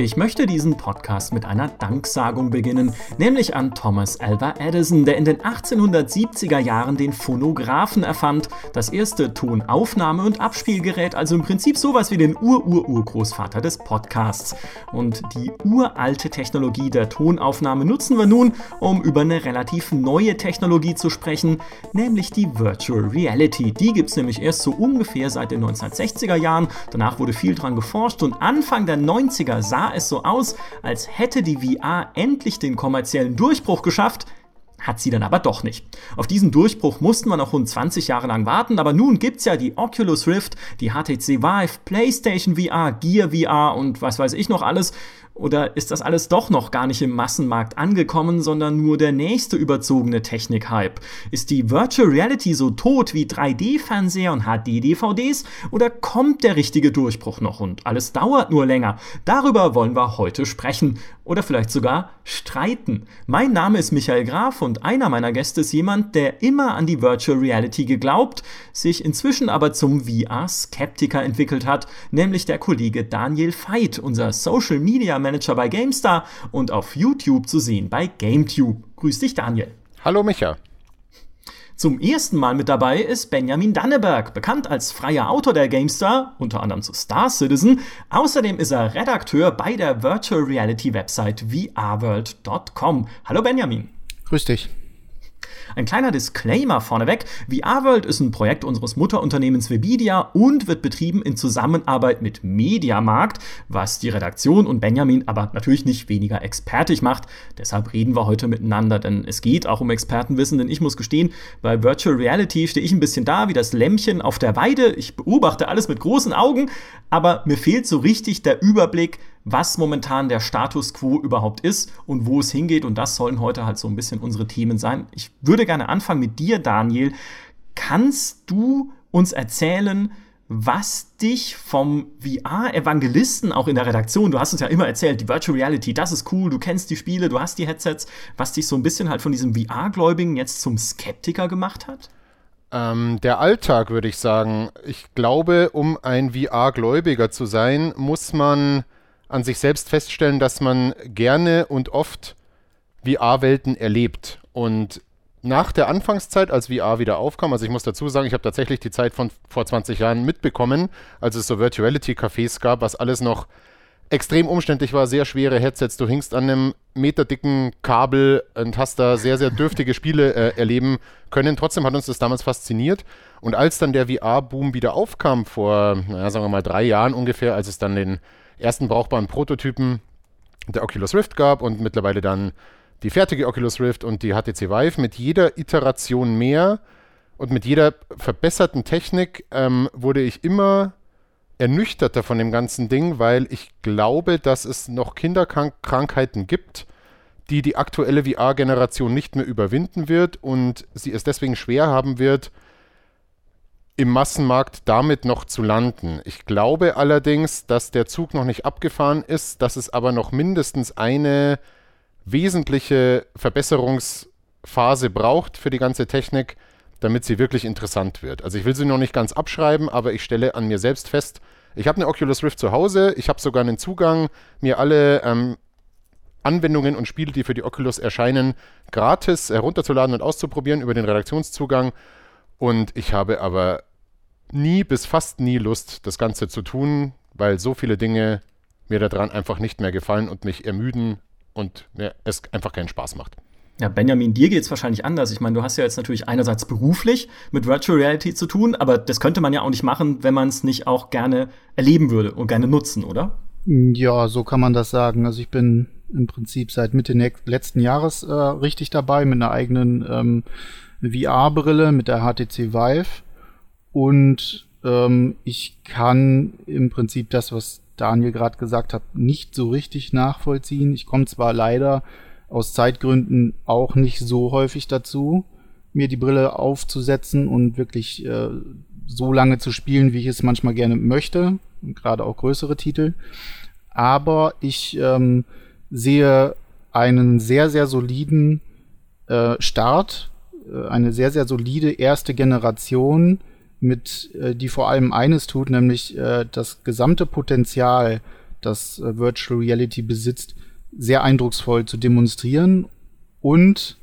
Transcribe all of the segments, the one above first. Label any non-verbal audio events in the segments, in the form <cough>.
Ich möchte diesen Podcast mit einer Danksagung beginnen, nämlich an Thomas Alva Edison, der in den 1870er Jahren den Phonographen erfand, das erste Tonaufnahme- und Abspielgerät, also im Prinzip sowas wie den Ur-Ur-Urgroßvater des Podcasts. Und die uralte Technologie der Tonaufnahme nutzen wir nun, um über eine relativ neue Technologie zu sprechen, nämlich die Virtual Reality. Die gibt es nämlich erst so ungefähr seit den 1960er Jahren. Danach wurde viel dran geforscht und Anfang der 90er sah es so aus, als hätte die VR endlich den kommerziellen Durchbruch geschafft, hat sie dann aber doch nicht. Auf diesen Durchbruch mussten wir noch rund 20 Jahre lang warten, aber nun gibt's ja die Oculus Rift, die HTC Vive, PlayStation VR, Gear VR und was weiß ich noch alles. Oder ist das alles doch noch gar nicht im Massenmarkt angekommen, sondern nur der nächste überzogene Technik-Hype? Ist die Virtual Reality so tot wie 3D-Fernseher und HD-DVDs? Oder kommt der richtige Durchbruch noch und alles dauert nur länger? Darüber wollen wir heute sprechen oder vielleicht sogar streiten. Mein Name ist Michael Graf und einer meiner Gäste ist jemand, der immer an die Virtual Reality geglaubt, sich inzwischen aber zum VR-Skeptiker entwickelt hat, nämlich der Kollege Daniel Veit, unser Social Media Manager bei GameStar und auf YouTube zu sehen bei GameTube. Grüß dich, Daniel. Hallo, Micha. Zum ersten Mal mit dabei ist Benjamin Danneberg, bekannt als freier Autor der GameStar, unter anderem zu Star Citizen. Außerdem ist er Redakteur bei der Virtual Reality Website vrworld.com. Hallo Benjamin. Grüß dich. Ein kleiner Disclaimer vorneweg. VR-World ist ein Projekt unseres Mutterunternehmens Webidia und wird betrieben in Zusammenarbeit mit Mediamarkt, was die Redaktion und Benjamin aber natürlich nicht weniger expertig macht. Deshalb reden wir heute miteinander, denn es geht auch um Expertenwissen, denn ich muss gestehen, bei Virtual Reality stehe ich ein bisschen da wie das Lämmchen auf der Weide. Ich beobachte alles mit großen Augen, aber mir fehlt so richtig der Überblick, was momentan der Status quo überhaupt ist und wo es hingeht. Und das sollen heute halt so ein bisschen unsere Themen sein. Ich würde gerne anfangen mit dir, Daniel. Kannst du uns erzählen, was dich vom VR-Evangelisten auch in der Redaktion, du hast uns ja immer erzählt, die Virtual Reality, das ist cool, du kennst die Spiele, du hast die Headsets, was dich so ein bisschen halt von diesem VR-Gläubigen jetzt zum Skeptiker gemacht hat? Ähm, der Alltag, würde ich sagen. Ich glaube, um ein VR-Gläubiger zu sein, muss man an sich selbst feststellen, dass man gerne und oft VR-Welten erlebt. Und nach der Anfangszeit, als VR wieder aufkam, also ich muss dazu sagen, ich habe tatsächlich die Zeit von vor 20 Jahren mitbekommen, als es so Virtuality-Cafés gab, was alles noch extrem umständlich war, sehr schwere Headsets. Du hingst an einem meterdicken Kabel und hast da sehr, sehr dürftige Spiele äh, erleben können. Trotzdem hat uns das damals fasziniert. Und als dann der VR-Boom wieder aufkam, vor, naja, sagen wir mal drei Jahren ungefähr, als es dann den ersten brauchbaren Prototypen der Oculus Rift gab und mittlerweile dann die fertige Oculus Rift und die HTC Vive mit jeder Iteration mehr und mit jeder verbesserten Technik ähm, wurde ich immer ernüchterter von dem ganzen Ding, weil ich glaube, dass es noch Kinderkrankheiten gibt, die die aktuelle VR-Generation nicht mehr überwinden wird und sie es deswegen schwer haben wird, im Massenmarkt damit noch zu landen. Ich glaube allerdings, dass der Zug noch nicht abgefahren ist, dass es aber noch mindestens eine wesentliche Verbesserungsphase braucht für die ganze Technik, damit sie wirklich interessant wird. Also ich will sie noch nicht ganz abschreiben, aber ich stelle an mir selbst fest, ich habe eine Oculus Rift zu Hause, ich habe sogar einen Zugang, mir alle ähm, Anwendungen und Spiele, die für die Oculus erscheinen, gratis herunterzuladen und auszuprobieren über den Redaktionszugang. Und ich habe aber nie bis fast nie Lust, das Ganze zu tun, weil so viele Dinge mir daran einfach nicht mehr gefallen und mich ermüden und mir es einfach keinen Spaß macht. Ja, Benjamin, dir geht es wahrscheinlich anders. Ich meine, du hast ja jetzt natürlich einerseits beruflich mit Virtual Reality zu tun, aber das könnte man ja auch nicht machen, wenn man es nicht auch gerne erleben würde und gerne nutzen, oder? Ja, so kann man das sagen. Also ich bin im Prinzip seit Mitte letzten Jahres äh, richtig dabei mit einer eigenen ähm, VR-Brille, mit der HTC Vive und ähm, ich kann im Prinzip das, was Daniel gerade gesagt hat, nicht so richtig nachvollziehen. Ich komme zwar leider aus Zeitgründen auch nicht so häufig dazu, mir die Brille aufzusetzen und wirklich äh, so lange zu spielen, wie ich es manchmal gerne möchte, gerade auch größere Titel. Aber ich ähm, sehe einen sehr, sehr soliden äh, Start, äh, eine sehr, sehr solide erste Generation mit, äh, die vor allem eines tut, nämlich äh, das gesamte Potenzial das äh, Virtual Reality besitzt, sehr eindrucksvoll zu demonstrieren und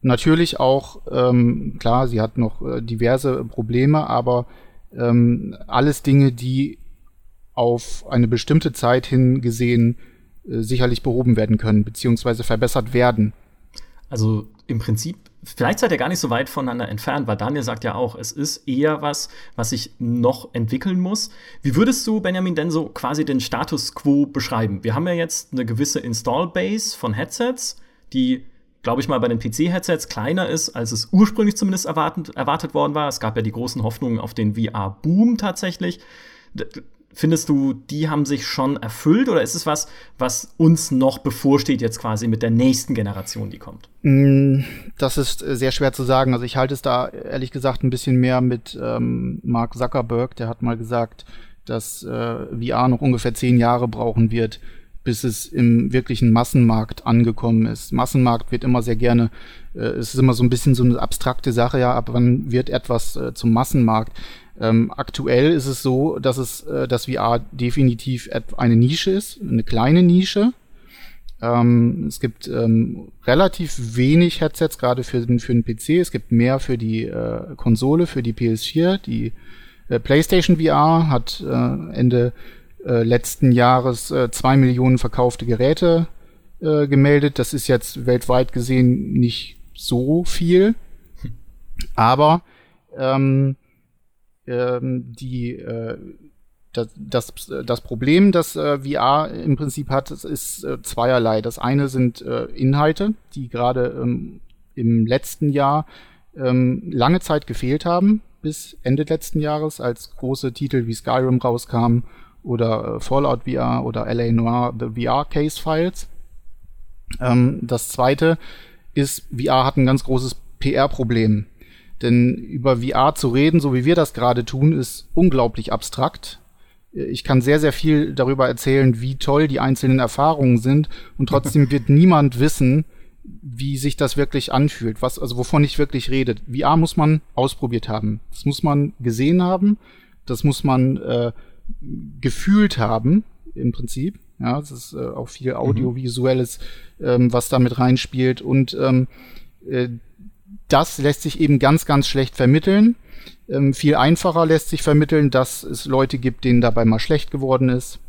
natürlich auch, ähm, klar, sie hat noch äh, diverse Probleme, aber ähm, alles Dinge, die auf eine bestimmte Zeit hin gesehen äh, sicherlich behoben werden können, beziehungsweise verbessert werden. Also im Prinzip, vielleicht seid ihr gar nicht so weit voneinander entfernt, weil Daniel sagt ja auch, es ist eher was, was sich noch entwickeln muss. Wie würdest du, Benjamin, denn so quasi den Status quo beschreiben? Wir haben ja jetzt eine gewisse Install-Base von Headsets, die glaube ich mal, bei den PC-Headsets kleiner ist, als es ursprünglich zumindest erwartet, erwartet worden war. Es gab ja die großen Hoffnungen auf den VR-Boom tatsächlich. Findest du, die haben sich schon erfüllt oder ist es was, was uns noch bevorsteht jetzt quasi mit der nächsten Generation, die kommt? Mm, das ist äh, sehr schwer zu sagen. Also ich halte es da ehrlich gesagt ein bisschen mehr mit ähm, Mark Zuckerberg. Der hat mal gesagt, dass äh, VR noch ungefähr zehn Jahre brauchen wird, bis es im wirklichen Massenmarkt angekommen ist. Massenmarkt wird immer sehr gerne, äh, es ist immer so ein bisschen so eine abstrakte Sache, ja, ab wann wird etwas äh, zum Massenmarkt? Ähm, aktuell ist es so, dass es, äh, dass VR definitiv eine Nische ist, eine kleine Nische. Ähm, es gibt ähm, relativ wenig Headsets gerade für, für den PC. Es gibt mehr für die äh, Konsole, für die PS4. Die äh, PlayStation VR hat äh, Ende äh, letzten Jahres äh, zwei Millionen verkaufte Geräte äh, gemeldet. Das ist jetzt weltweit gesehen nicht so viel. Aber ähm, ähm, die, äh, das, das, das Problem, das äh, VR im Prinzip hat, ist äh, zweierlei. Das eine sind äh, Inhalte, die gerade ähm, im letzten Jahr ähm, lange Zeit gefehlt haben, bis Ende letzten Jahres, als große Titel wie Skyrim rauskamen oder äh, Fallout VR oder LA Noir The VR Case Files. Ähm, das zweite ist, VR hat ein ganz großes PR-Problem. Denn über VR zu reden, so wie wir das gerade tun, ist unglaublich abstrakt. Ich kann sehr, sehr viel darüber erzählen, wie toll die einzelnen Erfahrungen sind und trotzdem <laughs> wird niemand wissen, wie sich das wirklich anfühlt, was, also wovon ich wirklich rede. VR muss man ausprobiert haben. Das muss man gesehen haben. Das muss man äh, gefühlt haben, im Prinzip. Ja, es ist äh, auch viel mhm. Audiovisuelles, ähm, was da mit reinspielt. Und ähm, äh, das lässt sich eben ganz, ganz schlecht vermitteln. Ähm, viel einfacher lässt sich vermitteln, dass es Leute gibt, denen dabei mal schlecht geworden ist,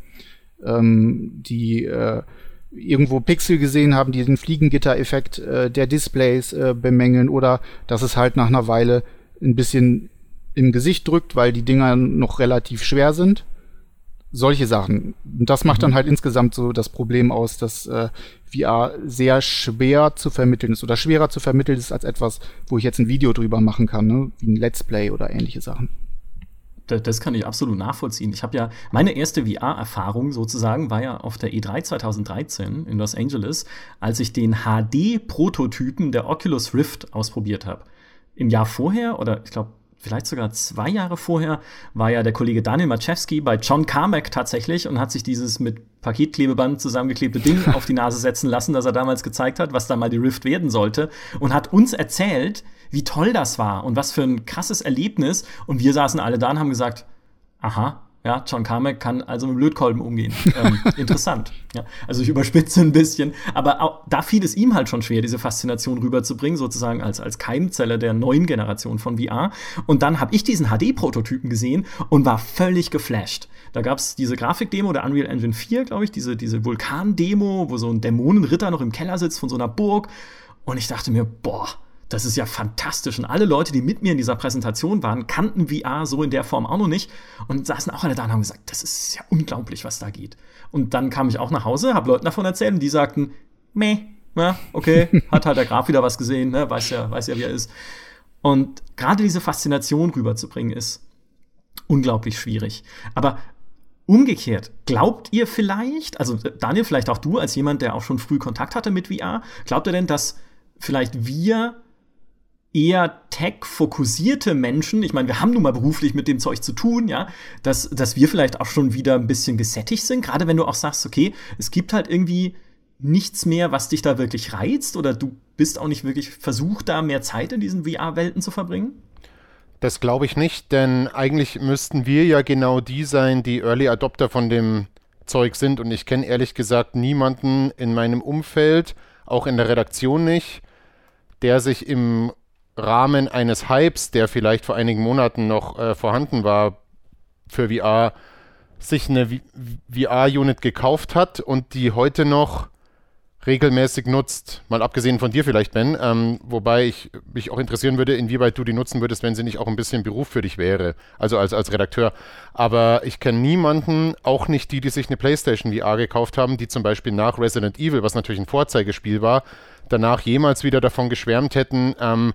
ähm, die äh, irgendwo Pixel gesehen haben, die den Fliegengitter-Effekt äh, der Displays äh, bemängeln oder dass es halt nach einer Weile ein bisschen im Gesicht drückt, weil die Dinger noch relativ schwer sind solche Sachen. Und das macht mhm. dann halt insgesamt so das Problem aus, dass äh, VR sehr schwer zu vermitteln ist oder schwerer zu vermitteln ist als etwas, wo ich jetzt ein Video drüber machen kann, ne? wie ein Let's Play oder ähnliche Sachen. Das kann ich absolut nachvollziehen. Ich habe ja meine erste VR-Erfahrung sozusagen war ja auf der E3 2013 in Los Angeles, als ich den HD-Prototypen der Oculus Rift ausprobiert habe. Im Jahr vorher oder ich glaube vielleicht sogar zwei Jahre vorher, war ja der Kollege Daniel Maczewski bei John Carmack tatsächlich und hat sich dieses mit Paketklebeband zusammengeklebte Ding auf die Nase setzen lassen, das er damals gezeigt hat, was dann mal die Rift werden sollte und hat uns erzählt, wie toll das war und was für ein krasses Erlebnis. Und wir saßen alle da und haben gesagt, aha, ja, John Carmack kann also mit Blödkolben umgehen. Ähm, <laughs> interessant. Ja, also ich überspitze ein bisschen, aber auch, da fiel es ihm halt schon schwer, diese Faszination rüberzubringen, sozusagen als, als Keimzelle der neuen Generation von VR. Und dann habe ich diesen HD-Prototypen gesehen und war völlig geflasht. Da gab es diese Grafikdemo der Unreal Engine 4, glaube ich, diese, diese Vulkan-Demo, wo so ein Dämonenritter noch im Keller sitzt von so einer Burg. Und ich dachte mir, boah, das ist ja fantastisch. Und alle Leute, die mit mir in dieser Präsentation waren, kannten VR so in der Form auch noch nicht und saßen auch alle da und haben gesagt, das ist ja unglaublich, was da geht. Und dann kam ich auch nach Hause, habe Leuten davon erzählt und die sagten, meh, ja, okay, <laughs> hat halt der Graf wieder was gesehen, ne, weiß ja, weiß ja, wie er ist. Und gerade diese Faszination rüberzubringen ist unglaublich schwierig. Aber Umgekehrt, glaubt ihr vielleicht, also Daniel, vielleicht auch du als jemand, der auch schon früh Kontakt hatte mit VR, glaubt ihr denn, dass vielleicht wir eher tech-fokussierte Menschen, ich meine, wir haben nun mal beruflich mit dem Zeug zu tun, ja, dass, dass wir vielleicht auch schon wieder ein bisschen gesättigt sind, gerade wenn du auch sagst, okay, es gibt halt irgendwie nichts mehr, was dich da wirklich reizt oder du bist auch nicht wirklich versucht, da mehr Zeit in diesen VR-Welten zu verbringen? Das glaube ich nicht, denn eigentlich müssten wir ja genau die sein, die Early Adopter von dem Zeug sind und ich kenne ehrlich gesagt niemanden in meinem Umfeld, auch in der Redaktion nicht, der sich im Rahmen eines Hypes, der vielleicht vor einigen Monaten noch äh, vorhanden war für VR, sich eine VR-Unit gekauft hat und die heute noch regelmäßig nutzt. Mal abgesehen von dir vielleicht, Ben. Ähm, wobei ich mich auch interessieren würde, inwieweit du die nutzen würdest, wenn sie nicht auch ein bisschen Beruf für dich wäre. Also als, als Redakteur. Aber ich kenne niemanden, auch nicht die, die sich eine PlayStation VR gekauft haben, die zum Beispiel nach Resident Evil, was natürlich ein Vorzeigespiel war, danach jemals wieder davon geschwärmt hätten, ähm,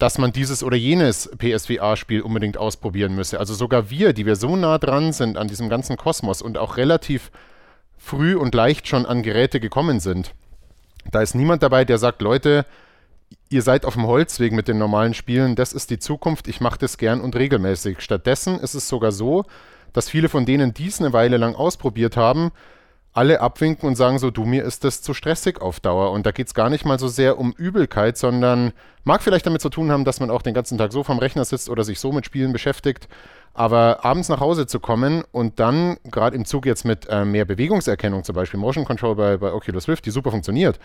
dass man dieses oder jenes PSVR-Spiel unbedingt ausprobieren müsse. Also sogar wir, die wir so nah dran sind an diesem ganzen Kosmos und auch relativ früh und leicht schon an Geräte gekommen sind. Da ist niemand dabei, der sagt, Leute, ihr seid auf dem Holzweg mit den normalen Spielen, das ist die Zukunft, ich mache das gern und regelmäßig. Stattdessen ist es sogar so, dass viele von denen dies eine Weile lang ausprobiert haben, alle abwinken und sagen so, du, mir ist das zu stressig auf Dauer. Und da geht es gar nicht mal so sehr um Übelkeit, sondern mag vielleicht damit zu tun haben, dass man auch den ganzen Tag so vom Rechner sitzt oder sich so mit Spielen beschäftigt. Aber abends nach Hause zu kommen und dann, gerade im Zug jetzt mit äh, mehr Bewegungserkennung, zum Beispiel Motion Control bei, bei Oculus Rift, die super funktioniert,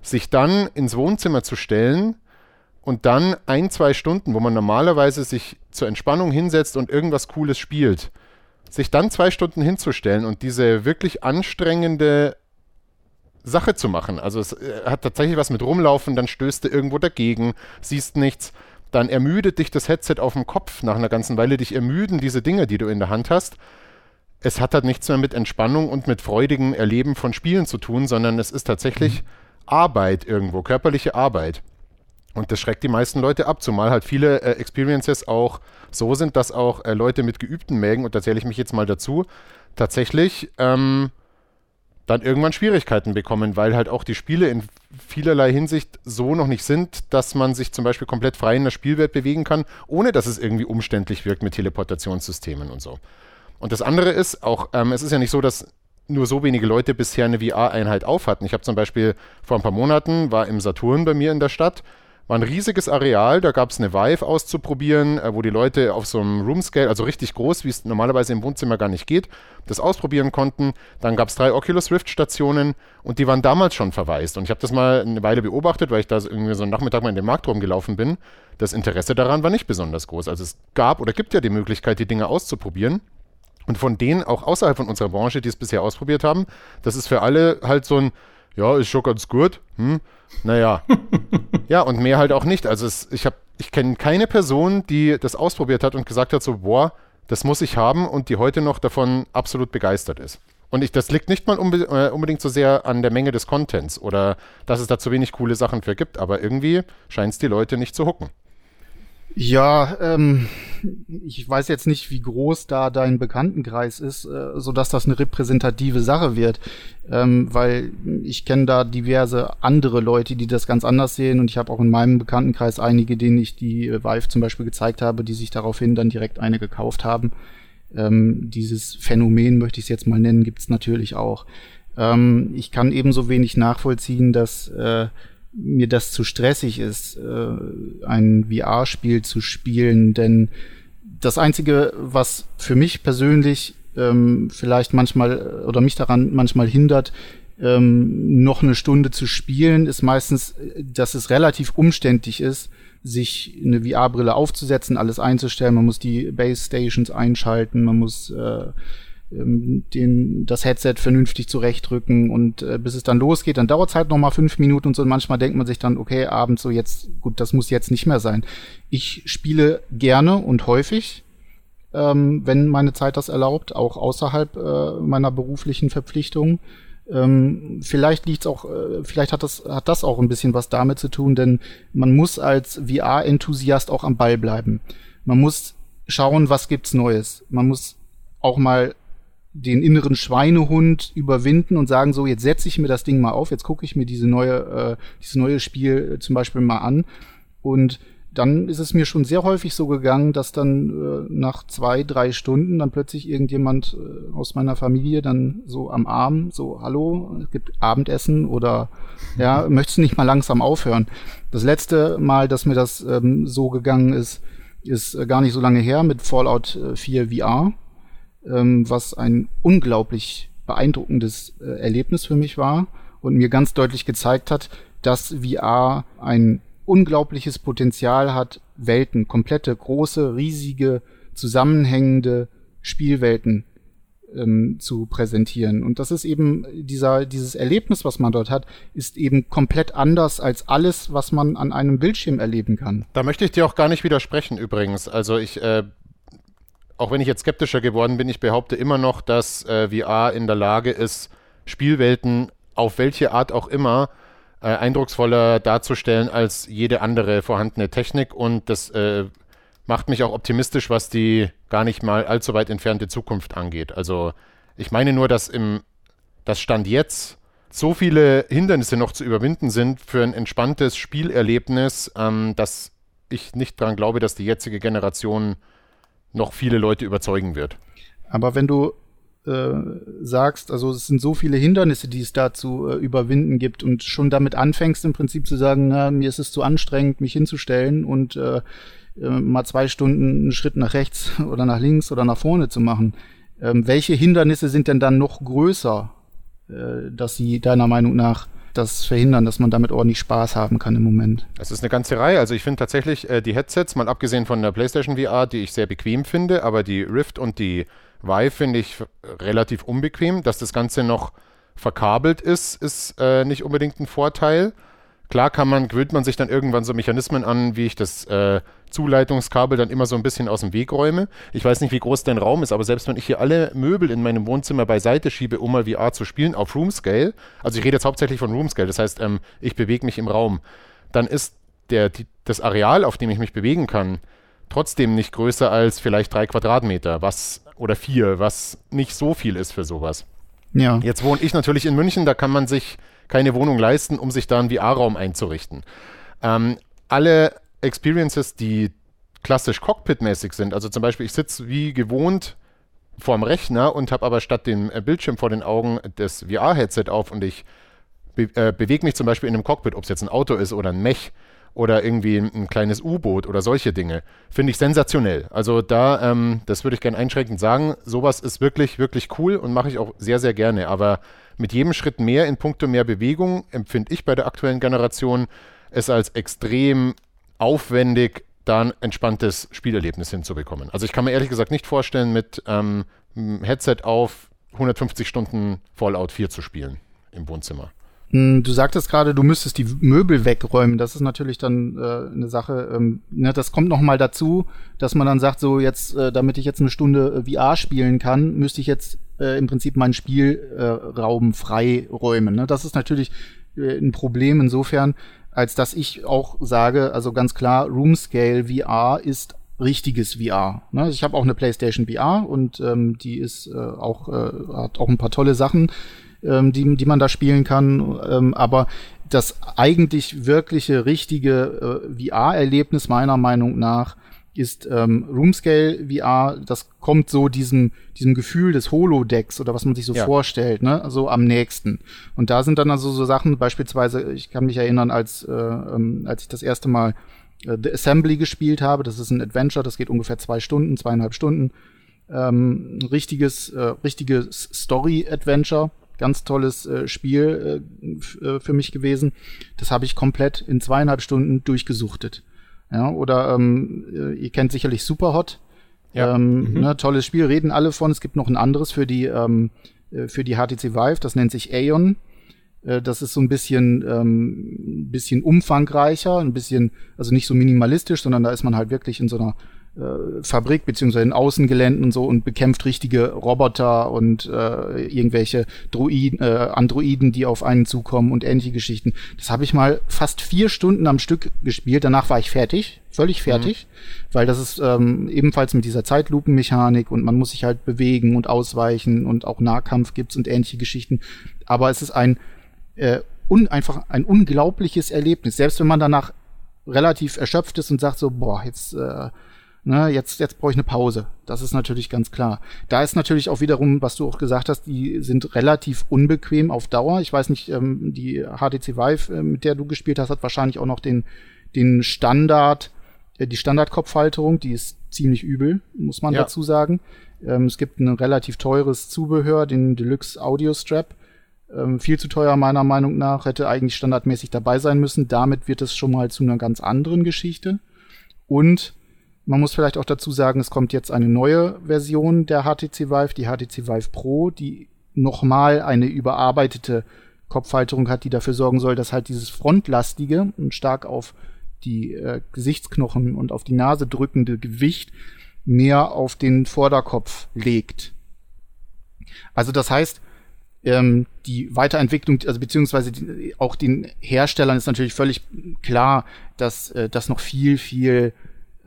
sich dann ins Wohnzimmer zu stellen und dann ein, zwei Stunden, wo man normalerweise sich zur Entspannung hinsetzt und irgendwas Cooles spielt, sich dann zwei Stunden hinzustellen und diese wirklich anstrengende Sache zu machen. Also es äh, hat tatsächlich was mit rumlaufen, dann stößt du irgendwo dagegen, siehst nichts, dann ermüdet dich das Headset auf dem Kopf nach einer ganzen Weile, dich ermüden diese Dinge, die du in der Hand hast. Es hat halt nichts mehr mit Entspannung und mit freudigem Erleben von Spielen zu tun, sondern es ist tatsächlich mhm. Arbeit irgendwo, körperliche Arbeit. Und das schreckt die meisten Leute ab, zumal halt viele äh, Experiences auch so sind, dass auch äh, Leute mit geübten Mägen, und da zähle ich mich jetzt mal dazu, tatsächlich ähm, dann irgendwann Schwierigkeiten bekommen, weil halt auch die Spiele in vielerlei Hinsicht so noch nicht sind, dass man sich zum Beispiel komplett frei in der Spielwelt bewegen kann, ohne dass es irgendwie umständlich wirkt mit Teleportationssystemen und so. Und das andere ist auch, ähm, es ist ja nicht so, dass nur so wenige Leute bisher eine VR-Einheit aufhatten. Ich habe zum Beispiel vor ein paar Monaten, war im Saturn bei mir in der Stadt, war ein riesiges Areal, da gab es eine Vive auszuprobieren, äh, wo die Leute auf so einem Room-Scale, also richtig groß, wie es normalerweise im Wohnzimmer gar nicht geht, das ausprobieren konnten. Dann gab es drei Oculus Rift-Stationen und die waren damals schon verwaist. Und ich habe das mal eine Weile beobachtet, weil ich da irgendwie so einen Nachmittag mal in den Markt rumgelaufen bin. Das Interesse daran war nicht besonders groß. Also es gab oder gibt ja die Möglichkeit, die Dinge auszuprobieren. Und von denen auch außerhalb von unserer Branche, die es bisher ausprobiert haben, das ist für alle halt so ein, ja, ist schon ganz gut. Hm? Naja. <laughs> ja, und mehr halt auch nicht. Also es, ich habe, ich kenne keine Person, die das ausprobiert hat und gesagt hat, so, boah, das muss ich haben und die heute noch davon absolut begeistert ist. Und ich, das liegt nicht mal unbe äh, unbedingt so sehr an der Menge des Contents oder dass es da zu wenig coole Sachen für gibt, aber irgendwie scheint es die Leute nicht zu hucken. Ja, ähm, ich weiß jetzt nicht, wie groß da dein Bekanntenkreis ist, äh, so dass das eine repräsentative Sache wird, ähm, weil ich kenne da diverse andere Leute, die das ganz anders sehen und ich habe auch in meinem Bekanntenkreis einige, denen ich die äh, Vive zum Beispiel gezeigt habe, die sich daraufhin dann direkt eine gekauft haben. Ähm, dieses Phänomen möchte ich es jetzt mal nennen, gibt es natürlich auch. Ähm, ich kann ebenso wenig nachvollziehen, dass äh, mir das zu stressig ist, äh, ein VR-Spiel zu spielen, denn das Einzige, was für mich persönlich ähm, vielleicht manchmal oder mich daran manchmal hindert, ähm, noch eine Stunde zu spielen, ist meistens, dass es relativ umständlich ist, sich eine VR-Brille aufzusetzen, alles einzustellen. Man muss die Base Stations einschalten, man muss äh, den, das Headset vernünftig zurechtrücken und äh, bis es dann losgeht, dann dauert es halt noch mal fünf Minuten und so. Und manchmal denkt man sich dann, okay, abends so jetzt, gut, das muss jetzt nicht mehr sein. Ich spiele gerne und häufig, ähm, wenn meine Zeit das erlaubt, auch außerhalb äh, meiner beruflichen Verpflichtungen. Ähm, vielleicht liegt's auch, äh, vielleicht hat das, hat das auch ein bisschen was damit zu tun, denn man muss als VR-Enthusiast auch am Ball bleiben. Man muss schauen, was gibt's Neues. Man muss auch mal den inneren Schweinehund überwinden und sagen, so, jetzt setze ich mir das Ding mal auf, jetzt gucke ich mir diese neue, äh, dieses neue Spiel äh, zum Beispiel mal an. Und dann ist es mir schon sehr häufig so gegangen, dass dann äh, nach zwei, drei Stunden dann plötzlich irgendjemand äh, aus meiner Familie dann so am Arm, so, hallo, es gibt Abendessen oder ja, möchtest du nicht mal langsam aufhören? Das letzte Mal, dass mir das ähm, so gegangen ist, ist äh, gar nicht so lange her mit Fallout 4 äh, VR ähm, was ein unglaublich beeindruckendes äh, Erlebnis für mich war und mir ganz deutlich gezeigt hat, dass VR ein unglaubliches Potenzial hat, Welten, komplette, große, riesige, zusammenhängende Spielwelten ähm, zu präsentieren. Und das ist eben dieser, dieses Erlebnis, was man dort hat, ist eben komplett anders als alles, was man an einem Bildschirm erleben kann. Da möchte ich dir auch gar nicht widersprechen übrigens. Also ich, äh, auch wenn ich jetzt skeptischer geworden bin, ich behaupte immer noch, dass äh, VR in der Lage ist, Spielwelten auf welche Art auch immer äh, eindrucksvoller darzustellen als jede andere vorhandene Technik und das äh, macht mich auch optimistisch, was die gar nicht mal allzu weit entfernte Zukunft angeht. Also ich meine nur, dass im das Stand jetzt so viele Hindernisse noch zu überwinden sind für ein entspanntes Spielerlebnis, ähm, dass ich nicht daran glaube, dass die jetzige Generation noch viele Leute überzeugen wird. Aber wenn du äh, sagst, also es sind so viele Hindernisse, die es da zu äh, überwinden gibt und schon damit anfängst im Prinzip zu sagen, na, mir ist es zu anstrengend, mich hinzustellen und äh, äh, mal zwei Stunden einen Schritt nach rechts <laughs> oder nach links oder nach vorne zu machen. Ähm, welche Hindernisse sind denn dann noch größer, äh, dass sie deiner Meinung nach das verhindern, dass man damit ordentlich Spaß haben kann im Moment? Es ist eine ganze Reihe. Also ich finde tatsächlich äh, die Headsets, mal abgesehen von der PlayStation VR, die ich sehr bequem finde, aber die Rift und die Vive finde ich relativ unbequem. Dass das Ganze noch verkabelt ist, ist äh, nicht unbedingt ein Vorteil. Klar kann man, gewöhnt man sich dann irgendwann so Mechanismen an, wie ich das äh, Zuleitungskabel dann immer so ein bisschen aus dem Weg räume. Ich weiß nicht, wie groß dein Raum ist, aber selbst wenn ich hier alle Möbel in meinem Wohnzimmer beiseite schiebe, um mal VR zu spielen, auf Room Scale, also ich rede jetzt hauptsächlich von Room Scale, das heißt, ähm, ich bewege mich im Raum, dann ist der, die, das Areal, auf dem ich mich bewegen kann, trotzdem nicht größer als vielleicht drei Quadratmeter, was oder vier, was nicht so viel ist für sowas. Ja. Jetzt wohne ich natürlich in München, da kann man sich keine Wohnung leisten, um sich da einen VR-Raum einzurichten. Ähm, alle Experiences, die klassisch Cockpit-mäßig sind, also zum Beispiel ich sitze wie gewohnt vorm Rechner und habe aber statt dem äh, Bildschirm vor den Augen das VR-Headset auf und ich be äh, bewege mich zum Beispiel in einem Cockpit, ob es jetzt ein Auto ist oder ein Mech oder irgendwie ein, ein kleines U-Boot oder solche Dinge, finde ich sensationell. Also da, ähm, das würde ich gerne einschränkend sagen, sowas ist wirklich, wirklich cool und mache ich auch sehr, sehr gerne. Aber mit jedem Schritt mehr in puncto mehr Bewegung empfinde ich bei der aktuellen Generation es als extrem aufwendig, da ein entspanntes Spielerlebnis hinzubekommen. Also ich kann mir ehrlich gesagt nicht vorstellen, mit ähm, Headset auf 150 Stunden Fallout 4 zu spielen im Wohnzimmer. Hm, du sagtest gerade, du müsstest die Möbel wegräumen. Das ist natürlich dann äh, eine Sache. Ähm, ne, das kommt noch mal dazu, dass man dann sagt, so jetzt, äh, damit ich jetzt eine Stunde äh, VR spielen kann, müsste ich jetzt äh, im Prinzip meinen Spielraum frei räumen. Ne? Das ist natürlich äh, ein Problem insofern, als dass ich auch sage, also ganz klar, Room Scale VR ist richtiges VR. Ne? Ich habe auch eine PlayStation VR und ähm, die ist äh, auch äh, hat auch ein paar tolle Sachen, ähm, die die man da spielen kann. Ähm, aber das eigentlich wirkliche richtige äh, VR-Erlebnis meiner Meinung nach ist ähm, Roomscale VR, das kommt so diesem, diesem Gefühl des Holodecks oder was man sich so ja. vorstellt, ne, so am nächsten. Und da sind dann also so Sachen, beispielsweise, ich kann mich erinnern, als, äh, ähm, als ich das erste Mal äh, The Assembly gespielt habe, das ist ein Adventure, das geht ungefähr zwei Stunden, zweieinhalb Stunden. Ähm, richtiges, äh, richtiges Story-Adventure, ganz tolles äh, Spiel äh, äh, für mich gewesen. Das habe ich komplett in zweieinhalb Stunden durchgesuchtet. Ja, oder ähm, äh, ihr kennt sicherlich Superhot. Ja. Ähm, mhm. ne, tolles Spiel, reden alle von. Es gibt noch ein anderes für die, ähm, äh, für die HTC Vive, das nennt sich Aeon. Äh, das ist so ein bisschen, ähm, bisschen umfangreicher, ein bisschen, also nicht so minimalistisch, sondern da ist man halt wirklich in so einer äh, Fabrik beziehungsweise in Außengeländen und so und bekämpft richtige Roboter und äh, irgendwelche Droiden, äh, Androiden, die auf einen zukommen und ähnliche Geschichten. Das habe ich mal fast vier Stunden am Stück gespielt. Danach war ich fertig, völlig fertig, mhm. weil das ist ähm, ebenfalls mit dieser Zeitlupenmechanik und man muss sich halt bewegen und ausweichen und auch Nahkampf gibt's und ähnliche Geschichten. Aber es ist ein äh, un einfach ein unglaubliches Erlebnis, selbst wenn man danach relativ erschöpft ist und sagt so, boah, jetzt äh, ne, jetzt, jetzt brauche ich eine Pause. Das ist natürlich ganz klar. Da ist natürlich auch wiederum, was du auch gesagt hast, die sind relativ unbequem auf Dauer. Ich weiß nicht, ähm, die HTC Vive, äh, mit der du gespielt hast, hat wahrscheinlich auch noch den, den Standard Äh, die Standardkopfhalterung, die ist ziemlich übel, muss man ja. dazu sagen. Ähm, es gibt ein relativ teures Zubehör, den Deluxe Audio Strap. Ähm, viel zu teuer meiner Meinung nach, hätte eigentlich standardmäßig dabei sein müssen. Damit wird es schon mal zu einer ganz anderen Geschichte. Und man muss vielleicht auch dazu sagen, es kommt jetzt eine neue Version der HTC Vive, die HTC Vive Pro, die nochmal eine überarbeitete Kopfhalterung hat, die dafür sorgen soll, dass halt dieses frontlastige und stark auf die äh, Gesichtsknochen und auf die Nase drückende Gewicht mehr auf den Vorderkopf legt. Also das heißt, ähm, die Weiterentwicklung, also beziehungsweise die, auch den Herstellern ist natürlich völlig klar, dass äh, das noch viel, viel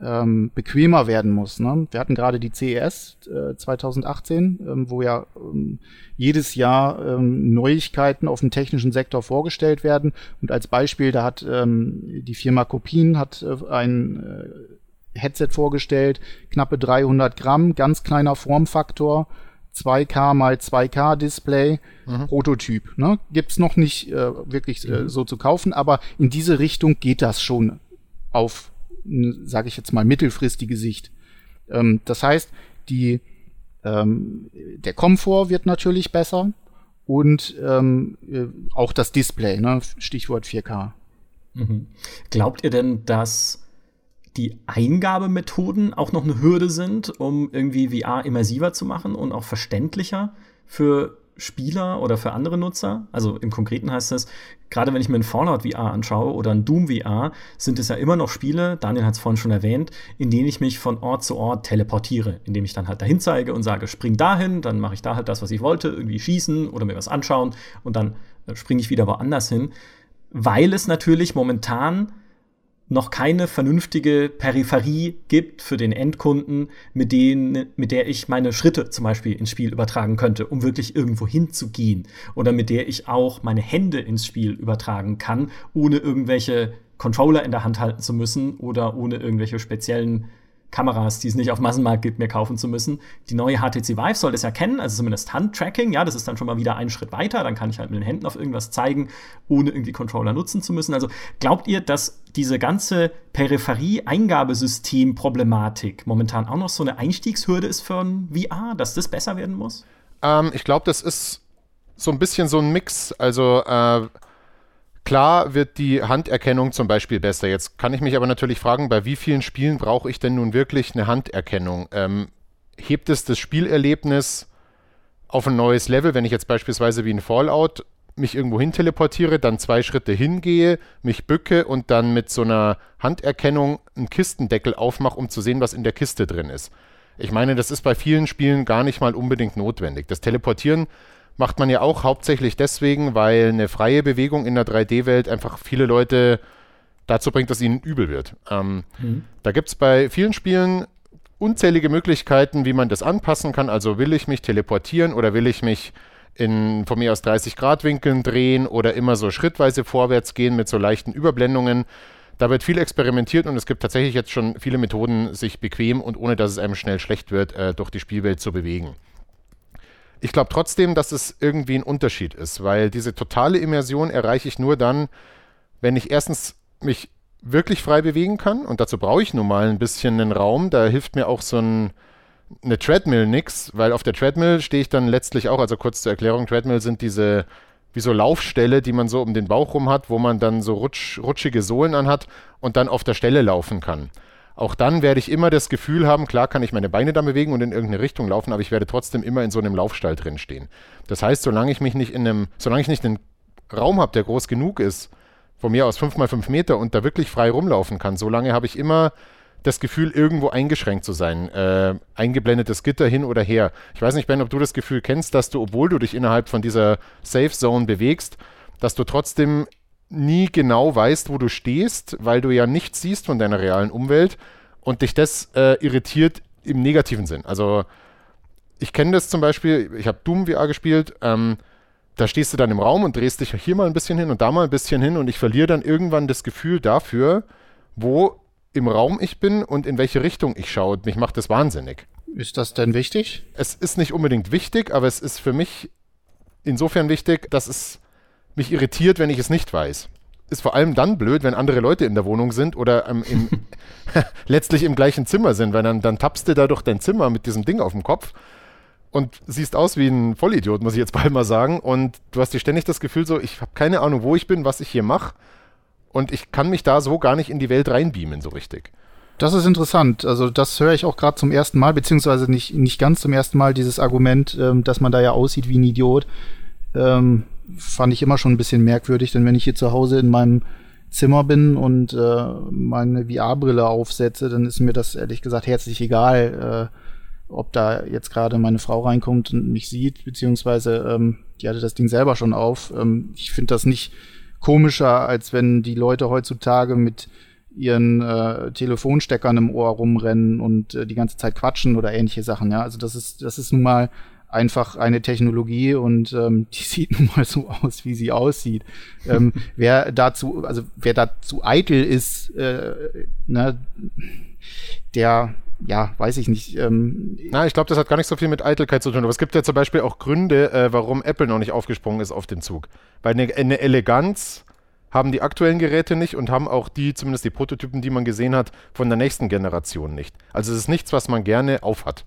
ähm, bequemer werden muss. Ne? Wir hatten gerade die CES äh, 2018, ähm, wo ja ähm, jedes Jahr ähm, Neuigkeiten auf dem technischen Sektor vorgestellt werden. Und als Beispiel, da hat ähm, die Firma Kopin hat äh, ein äh, Headset vorgestellt, knappe 300 Gramm, ganz kleiner Formfaktor. 2K mal 2K Display, mhm. Prototyp. Ne? Gibt's noch nicht äh, wirklich äh, mhm. so zu kaufen, aber in diese Richtung geht das schon auf sage ich jetzt mal, mittelfristige Sicht. Ähm, das heißt, die, ähm, der Komfort wird natürlich besser und ähm, äh, auch das Display, ne? Stichwort 4K. Mhm. Glaubt ihr denn, dass die Eingabemethoden auch noch eine Hürde sind, um irgendwie VR immersiver zu machen und auch verständlicher für Spieler oder für andere Nutzer. Also im Konkreten heißt es, gerade wenn ich mir ein Fallout VR anschaue oder ein Doom VR, sind es ja immer noch Spiele, Daniel hat es vorhin schon erwähnt, in denen ich mich von Ort zu Ort teleportiere, indem ich dann halt dahin zeige und sage, spring dahin, dann mache ich da halt das, was ich wollte, irgendwie schießen oder mir was anschauen und dann äh, springe ich wieder woanders hin. Weil es natürlich momentan noch keine vernünftige Peripherie gibt für den Endkunden, mit, denen, mit der ich meine Schritte zum Beispiel ins Spiel übertragen könnte, um wirklich irgendwo hinzugehen. Oder mit der ich auch meine Hände ins Spiel übertragen kann, ohne irgendwelche Controller in der Hand halten zu müssen oder ohne irgendwelche speziellen Kameras, die es nicht auf Massenmarkt gibt, mehr kaufen zu müssen. Die neue HTC Vive soll das erkennen, also zumindest Handtracking. Ja, das ist dann schon mal wieder einen Schritt weiter. Dann kann ich halt mit den Händen auf irgendwas zeigen, ohne irgendwie Controller nutzen zu müssen. Also glaubt ihr, dass diese ganze Peripherie-Eingabesystem-Problematik momentan auch noch so eine Einstiegshürde ist für ein VR, dass das besser werden muss? Ähm, ich glaube, das ist so ein bisschen so ein Mix. Also äh Klar wird die Handerkennung zum Beispiel besser. Jetzt kann ich mich aber natürlich fragen, bei wie vielen Spielen brauche ich denn nun wirklich eine Handerkennung? Ähm, hebt es das Spielerlebnis auf ein neues Level, wenn ich jetzt beispielsweise wie in Fallout mich irgendwo hin teleportiere, dann zwei Schritte hingehe, mich bücke und dann mit so einer Handerkennung einen Kistendeckel aufmache, um zu sehen, was in der Kiste drin ist. Ich meine, das ist bei vielen Spielen gar nicht mal unbedingt notwendig. Das Teleportieren macht man ja auch hauptsächlich deswegen, weil eine freie Bewegung in der 3D-Welt einfach viele Leute dazu bringt, dass ihnen übel wird. Ähm, mhm. Da gibt es bei vielen Spielen unzählige Möglichkeiten, wie man das anpassen kann. Also will ich mich teleportieren oder will ich mich in von mir aus 30 Grad Winkeln drehen oder immer so schrittweise vorwärts gehen mit so leichten Überblendungen. Da wird viel experimentiert und es gibt tatsächlich jetzt schon viele Methoden, sich bequem und ohne dass es einem schnell schlecht wird, äh, durch die Spielwelt zu bewegen. Ich glaube trotzdem, dass es irgendwie ein Unterschied ist, weil diese totale Immersion erreiche ich nur dann, wenn ich erstens mich wirklich frei bewegen kann und dazu brauche ich nun mal ein bisschen einen Raum. Da hilft mir auch so ein, eine Treadmill nix, weil auf der Treadmill stehe ich dann letztlich auch, also kurz zur Erklärung, Treadmill sind diese wie so Laufstelle, die man so um den Bauch rum hat, wo man dann so rutsch, rutschige Sohlen anhat und dann auf der Stelle laufen kann. Auch dann werde ich immer das Gefühl haben, klar kann ich meine Beine dann bewegen und in irgendeine Richtung laufen, aber ich werde trotzdem immer in so einem Laufstall drin stehen. Das heißt, solange ich mich nicht in einem, solange ich nicht einen Raum habe, der groß genug ist, von mir aus 5 mal 5 Meter und da wirklich frei rumlaufen kann, solange habe ich immer das Gefühl, irgendwo eingeschränkt zu sein. Äh, eingeblendetes Gitter hin oder her. Ich weiß nicht, Ben, ob du das Gefühl kennst, dass du, obwohl du dich innerhalb von dieser Safe Zone bewegst, dass du trotzdem nie genau weißt, wo du stehst, weil du ja nichts siehst von deiner realen Umwelt und dich das äh, irritiert im negativen Sinn. Also ich kenne das zum Beispiel, ich habe Doom VR gespielt, ähm, da stehst du dann im Raum und drehst dich hier mal ein bisschen hin und da mal ein bisschen hin und ich verliere dann irgendwann das Gefühl dafür, wo im Raum ich bin und in welche Richtung ich schaue. Mich macht das wahnsinnig. Ist das denn wichtig? Es ist nicht unbedingt wichtig, aber es ist für mich insofern wichtig, dass es mich irritiert, wenn ich es nicht weiß. ist vor allem dann blöd, wenn andere Leute in der Wohnung sind oder ähm, im, <laughs> <laughs> letztlich im gleichen Zimmer sind, weil dann, dann tappst du da durch dein Zimmer mit diesem Ding auf dem Kopf und siehst aus wie ein Vollidiot, muss ich jetzt <laughs> bald mal sagen. Und du hast dir ständig das Gefühl so, ich habe keine Ahnung, wo ich bin, was ich hier mache. Und ich kann mich da so gar nicht in die Welt reinbeamen, so richtig. Das ist interessant. Also das höre ich auch gerade zum ersten Mal, beziehungsweise nicht, nicht ganz zum ersten Mal, dieses Argument, ähm, dass man da ja aussieht wie ein Idiot. Ähm, fand ich immer schon ein bisschen merkwürdig, denn wenn ich hier zu Hause in meinem Zimmer bin und äh, meine VR-Brille aufsetze, dann ist mir das ehrlich gesagt herzlich egal, äh, ob da jetzt gerade meine Frau reinkommt und mich sieht, beziehungsweise ähm, die hatte das Ding selber schon auf. Ähm, ich finde das nicht komischer, als wenn die Leute heutzutage mit ihren äh, Telefonsteckern im Ohr rumrennen und äh, die ganze Zeit quatschen oder ähnliche Sachen. Ja, also das ist das ist nun mal einfach eine Technologie und ähm, <laughs> die sieht nun mal so aus, wie sie aussieht. ähm, wer dazu, also wer dazu eitel ist, äh, ne, der ja, weiß ich nicht. Ähm, Na, ich glaube, das hat gar nicht so viel mit Eitelkeit zu tun. Aber es gibt ja zum Beispiel auch Gründe, äh, warum Apple noch nicht aufgesprungen ist auf den Zug. Weil eine, eine Eleganz haben die aktuellen Geräte nicht und haben auch die, zumindest die Prototypen, die man gesehen hat, von der nächsten Generation nicht. Also es ist nichts, was man gerne aufhat,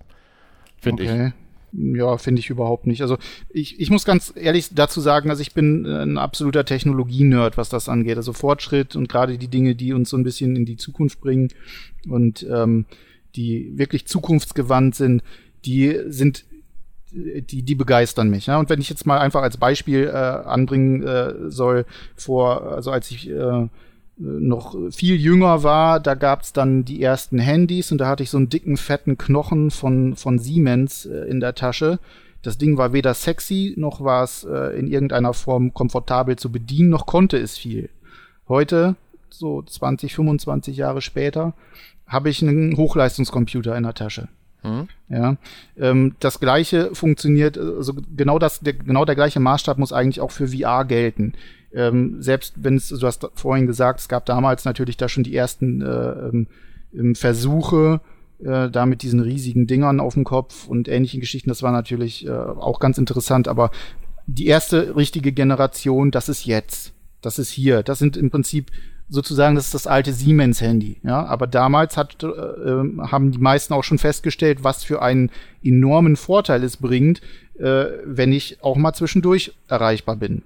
finde okay. ich. Ja, finde ich überhaupt nicht. Also ich, ich muss ganz ehrlich dazu sagen, also ich bin äh, ein absoluter Technologie-Nerd, was das angeht. Also Fortschritt und gerade die Dinge, die uns so ein bisschen in die Zukunft bringen und ähm, die wirklich zukunftsgewandt sind, die sind die, die begeistern mich. Ja? Und wenn ich jetzt mal einfach als Beispiel äh, anbringen äh, soll, vor, also als ich äh, noch viel jünger war, da gab's dann die ersten Handys und da hatte ich so einen dicken, fetten Knochen von, von Siemens äh, in der Tasche. Das Ding war weder sexy, noch war es äh, in irgendeiner Form komfortabel zu bedienen, noch konnte es viel. Heute, so 20, 25 Jahre später, habe ich einen Hochleistungscomputer in der Tasche. Mhm. Ja, ähm, das gleiche funktioniert, also genau das, der, genau der gleiche Maßstab muss eigentlich auch für VR gelten. Ähm, selbst wenn es, du hast vorhin gesagt, es gab damals natürlich da schon die ersten äh, ähm, ähm, Versuche, äh, da mit diesen riesigen Dingern auf dem Kopf und ähnlichen Geschichten. Das war natürlich äh, auch ganz interessant, aber die erste richtige Generation, das ist jetzt. Das ist hier. Das sind im Prinzip sozusagen, das ist das alte Siemens-Handy. Ja, aber damals hat, äh, ähm, haben die meisten auch schon festgestellt, was für einen enormen Vorteil es bringt, äh, wenn ich auch mal zwischendurch erreichbar bin.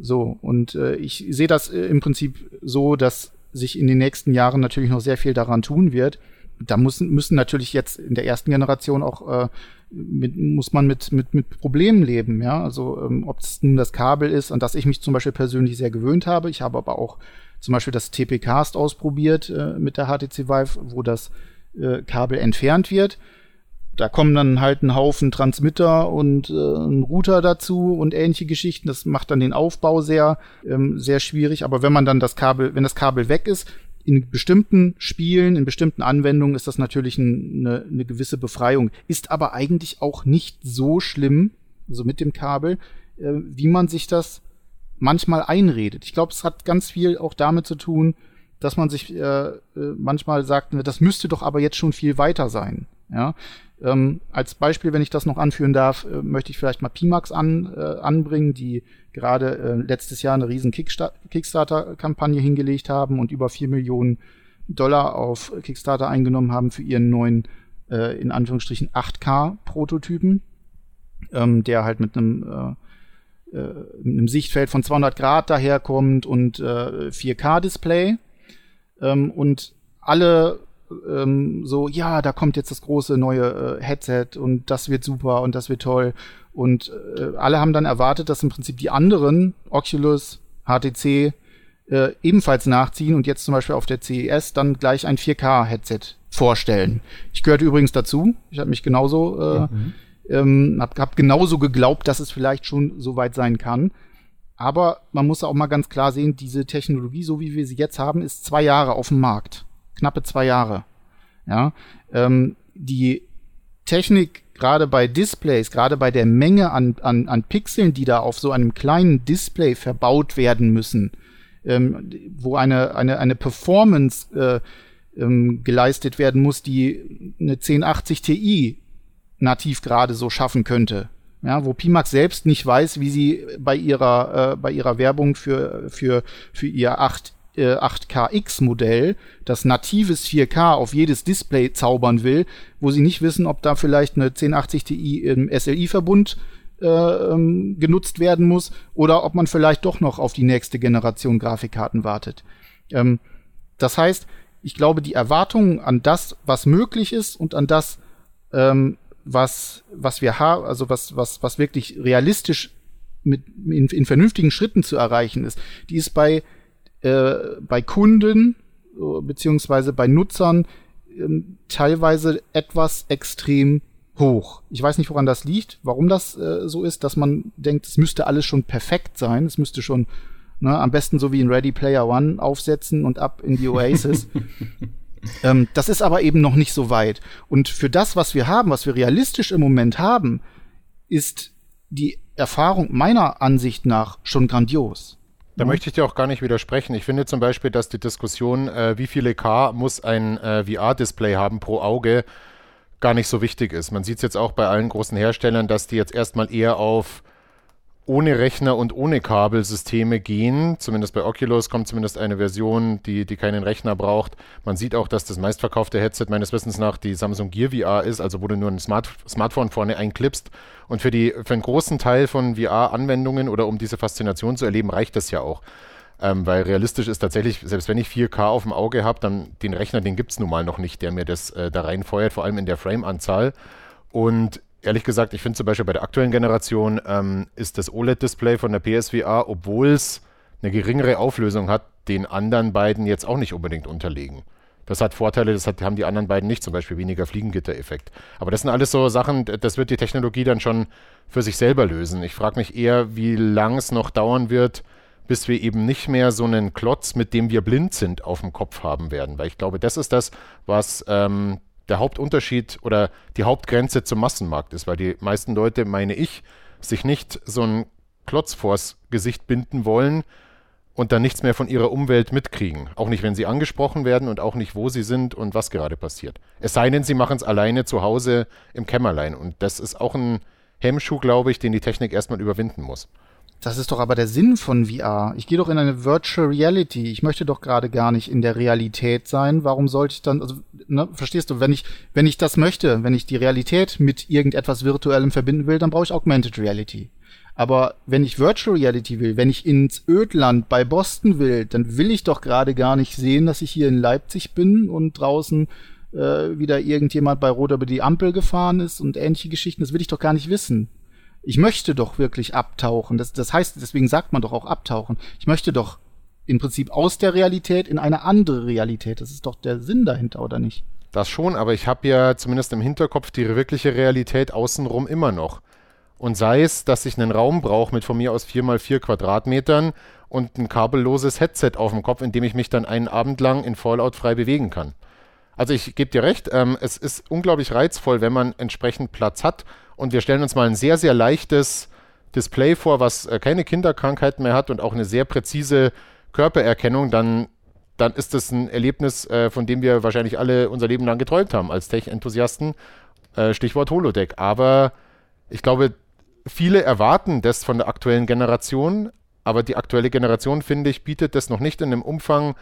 So, und äh, ich sehe das äh, im Prinzip so, dass sich in den nächsten Jahren natürlich noch sehr viel daran tun wird. Da müssen, müssen natürlich jetzt in der ersten Generation auch äh, mit, muss man mit, mit, mit Problemen leben, ja. Also ähm, ob es nun das Kabel ist, an das ich mich zum Beispiel persönlich sehr gewöhnt habe. Ich habe aber auch zum Beispiel das TP-Cast ausprobiert äh, mit der HTC Vive, wo das äh, Kabel entfernt wird da kommen dann halt ein Haufen Transmitter und äh, ein Router dazu und ähnliche Geschichten. Das macht dann den Aufbau sehr, ähm, sehr schwierig. Aber wenn man dann das Kabel, wenn das Kabel weg ist, in bestimmten Spielen, in bestimmten Anwendungen ist das natürlich ein, eine, eine gewisse Befreiung. Ist aber eigentlich auch nicht so schlimm, also mit dem Kabel, äh, wie man sich das manchmal einredet. Ich glaube, es hat ganz viel auch damit zu tun, dass man sich äh, äh manchmal sagt, das müsste doch aber jetzt schon viel weiter sein. Ja, ähm, als Beispiel, wenn ich das noch anführen darf, äh, möchte ich vielleicht mal Pimax an, äh, anbringen, die gerade äh, letztes Jahr eine riesen Kickstarter-Kampagne hingelegt haben und über vier Millionen Dollar auf Kickstarter eingenommen haben für ihren neuen, äh, in Anführungsstrichen, 8K-Prototypen, ähm, der halt mit einem äh, äh, einem Sichtfeld von 200 Grad daherkommt und äh, 4K-Display. Ähm, und alle ähm, so, ja, da kommt jetzt das große neue äh, Headset und das wird super und das wird toll. Und äh, alle haben dann erwartet, dass im Prinzip die anderen, Oculus, HTC, äh, ebenfalls nachziehen und jetzt zum Beispiel auf der CES dann gleich ein 4K-Headset vorstellen. Ich gehörte übrigens dazu. Ich habe mich genauso, äh, mhm. ähm, hab, hab genauso geglaubt, dass es vielleicht schon so weit sein kann. Aber man muss auch mal ganz klar sehen, diese Technologie, so wie wir sie jetzt haben, ist zwei Jahre auf dem Markt knappe zwei Jahre. Ja, ähm, die Technik gerade bei Displays, gerade bei der Menge an, an, an Pixeln, die da auf so einem kleinen Display verbaut werden müssen, ähm, wo eine, eine, eine Performance äh, ähm, geleistet werden muss, die eine 1080 Ti nativ gerade so schaffen könnte. ja, wo Pimax selbst nicht weiß, wie sie bei ihrer, äh, bei ihrer Werbung für, für, für ihr 8, äh, 8KX-Modell das natives 4K auf jedes Display zaubern will, wo sie nicht wissen, ob da vielleicht eine 1080 Ti im SLI-Verbund äh, ähm, genutzt werden muss oder ob man vielleicht doch noch auf die nächste Generation Grafikkarten wartet. Ähm, das heißt, ich glaube, die Erwartungen an das, was möglich ist und an das, ähm, was, was wir haben, also was, was, was wirklich realistisch mit, in, in vernünftigen Schritten zu erreichen ist, die ist bei, äh, bei Kunden äh, beziehungsweise bei Nutzern äh, teilweise etwas extrem hoch. Ich weiß nicht, woran das liegt, warum das äh, so ist, dass man denkt, es müsste alles schon perfekt sein, es müsste schon ne, am besten so wie in Ready Player One aufsetzen und ab in die Oasis. <laughs> Ähm, das ist aber eben noch nicht so weit. Und für das, was wir haben, was wir realistisch im Moment haben, ist die Erfahrung meiner Ansicht nach schon grandios. Da möchte ich dir auch gar nicht widersprechen. Ich finde zum Beispiel, dass die Diskussion, äh, wie viele K muss ein äh, VR-Display haben pro Auge, gar nicht so wichtig ist. Man sieht es jetzt auch bei allen großen Herstellern, dass die jetzt erstmal eher auf ohne Rechner und ohne Kabelsysteme gehen. Zumindest bei Oculus kommt zumindest eine Version, die, die keinen Rechner braucht. Man sieht auch, dass das meistverkaufte Headset meines Wissens nach die Samsung Gear VR ist, also wo du nur ein Smart Smartphone vorne einklippst. Und für, die, für einen großen Teil von VR-Anwendungen oder um diese Faszination zu erleben, reicht das ja auch. Ähm, weil realistisch ist tatsächlich, selbst wenn ich 4K auf dem Auge habe, dann den Rechner, den gibt es nun mal noch nicht, der mir das äh, da reinfeuert, vor allem in der Frame-Anzahl. Und ehrlich gesagt, ich finde zum Beispiel bei der aktuellen Generation ähm, ist das OLED-Display von der PSVR, obwohl es eine geringere Auflösung hat, den anderen beiden jetzt auch nicht unbedingt unterlegen. Das hat Vorteile, das hat, haben die anderen beiden nicht, zum Beispiel weniger Fliegengitter-Effekt. Aber das sind alles so Sachen, das wird die Technologie dann schon für sich selber lösen. Ich frage mich eher, wie lang es noch dauern wird, bis wir eben nicht mehr so einen Klotz, mit dem wir blind sind, auf dem Kopf haben werden. Weil ich glaube, das ist das, was ähm, der Hauptunterschied oder die Hauptgrenze zum Massenmarkt ist, weil die meisten Leute, meine ich, sich nicht so einen Klotz vors Gesicht binden wollen und dann nichts mehr von ihrer Umwelt mitkriegen. Auch nicht, wenn sie angesprochen werden und auch nicht, wo sie sind und was gerade passiert. Es sei denn, sie machen es alleine zu Hause im Kämmerlein. Und das ist auch ein Hemmschuh, glaube ich, den die Technik erstmal überwinden muss. Das ist doch aber der Sinn von VR. Ich gehe doch in eine Virtual Reality. Ich möchte doch gerade gar nicht in der Realität sein. Warum sollte ich dann, also, ne, verstehst du, wenn ich, wenn ich das möchte, wenn ich die Realität mit irgendetwas Virtuellem verbinden will, dann brauche ich Augmented Reality. Aber wenn ich Virtual Reality will, wenn ich ins Ödland bei Boston will, dann will ich doch gerade gar nicht sehen, dass ich hier in Leipzig bin und draußen äh, wieder irgendjemand bei Rot über die Ampel gefahren ist und ähnliche Geschichten. Das will ich doch gar nicht wissen ich möchte doch wirklich abtauchen. Das, das heißt, deswegen sagt man doch auch abtauchen. Ich möchte doch im Prinzip aus der Realität in eine andere Realität. Das ist doch der Sinn dahinter, oder nicht? Das schon, aber ich habe ja zumindest im Hinterkopf die wirkliche Realität außenrum immer noch. Und sei es, dass ich einen Raum brauche mit von mir aus 4 mal 4 Quadratmetern und ein kabelloses Headset auf dem Kopf, in dem ich mich dann einen Abend lang in Fallout frei bewegen kann. Also ich gebe dir recht, ähm, es ist unglaublich reizvoll, wenn man entsprechend Platz hat und wir stellen uns mal ein sehr, sehr leichtes Display vor, was äh, keine Kinderkrankheiten mehr hat und auch eine sehr präzise Körpererkennung, dann, dann ist das ein Erlebnis, äh, von dem wir wahrscheinlich alle unser Leben lang geträumt haben als Tech-Enthusiasten. Äh, Stichwort Holodeck. Aber ich glaube, viele erwarten das von der aktuellen Generation, aber die aktuelle Generation, finde ich, bietet das noch nicht in einem Umfang,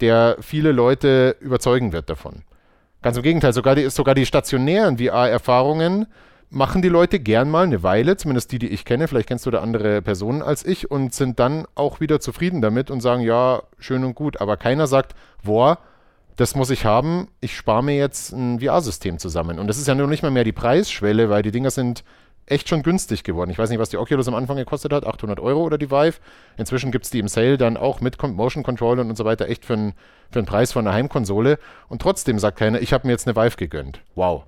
der viele Leute überzeugen wird davon. Ganz im Gegenteil, sogar die, sogar die stationären VR-Erfahrungen machen die Leute gern mal eine Weile, zumindest die, die ich kenne, vielleicht kennst du da andere Personen als ich und sind dann auch wieder zufrieden damit und sagen, ja, schön und gut, aber keiner sagt, boah, das muss ich haben, ich spare mir jetzt ein VR-System zusammen. Und das ist ja noch nicht mal mehr die Preisschwelle, weil die Dinger sind echt schon günstig geworden. Ich weiß nicht, was die Oculus am Anfang gekostet hat, 800 Euro oder die Vive. Inzwischen gibt es die im Sale dann auch mit Motion Controller und so weiter echt für einen für Preis von einer Heimkonsole. Und trotzdem sagt keiner, ich habe mir jetzt eine Vive gegönnt. Wow.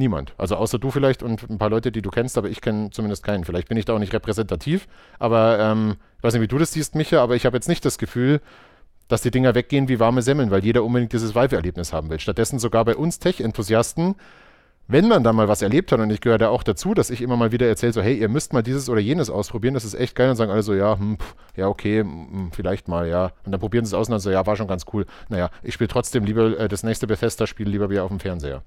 Niemand. Also außer du vielleicht und ein paar Leute, die du kennst, aber ich kenne zumindest keinen. Vielleicht bin ich da auch nicht repräsentativ, aber ähm, ich weiß nicht, wie du das siehst, Micha, aber ich habe jetzt nicht das Gefühl, dass die Dinger weggehen wie warme Semmeln, weil jeder unbedingt dieses Vive-Erlebnis haben will. Stattdessen sogar bei uns Tech-Enthusiasten, wenn man da mal was erlebt hat, und ich gehöre da auch dazu, dass ich immer mal wieder erzähle, so, hey, ihr müsst mal dieses oder jenes ausprobieren, das ist echt geil, und sagen alle so, ja, hm, pff, ja, okay, hm, vielleicht mal, ja. Und dann probieren sie es aus und dann so, ja, war schon ganz cool. Naja, ich spiele trotzdem lieber äh, das nächste Bethesda-Spiel lieber wieder auf dem Fernseher.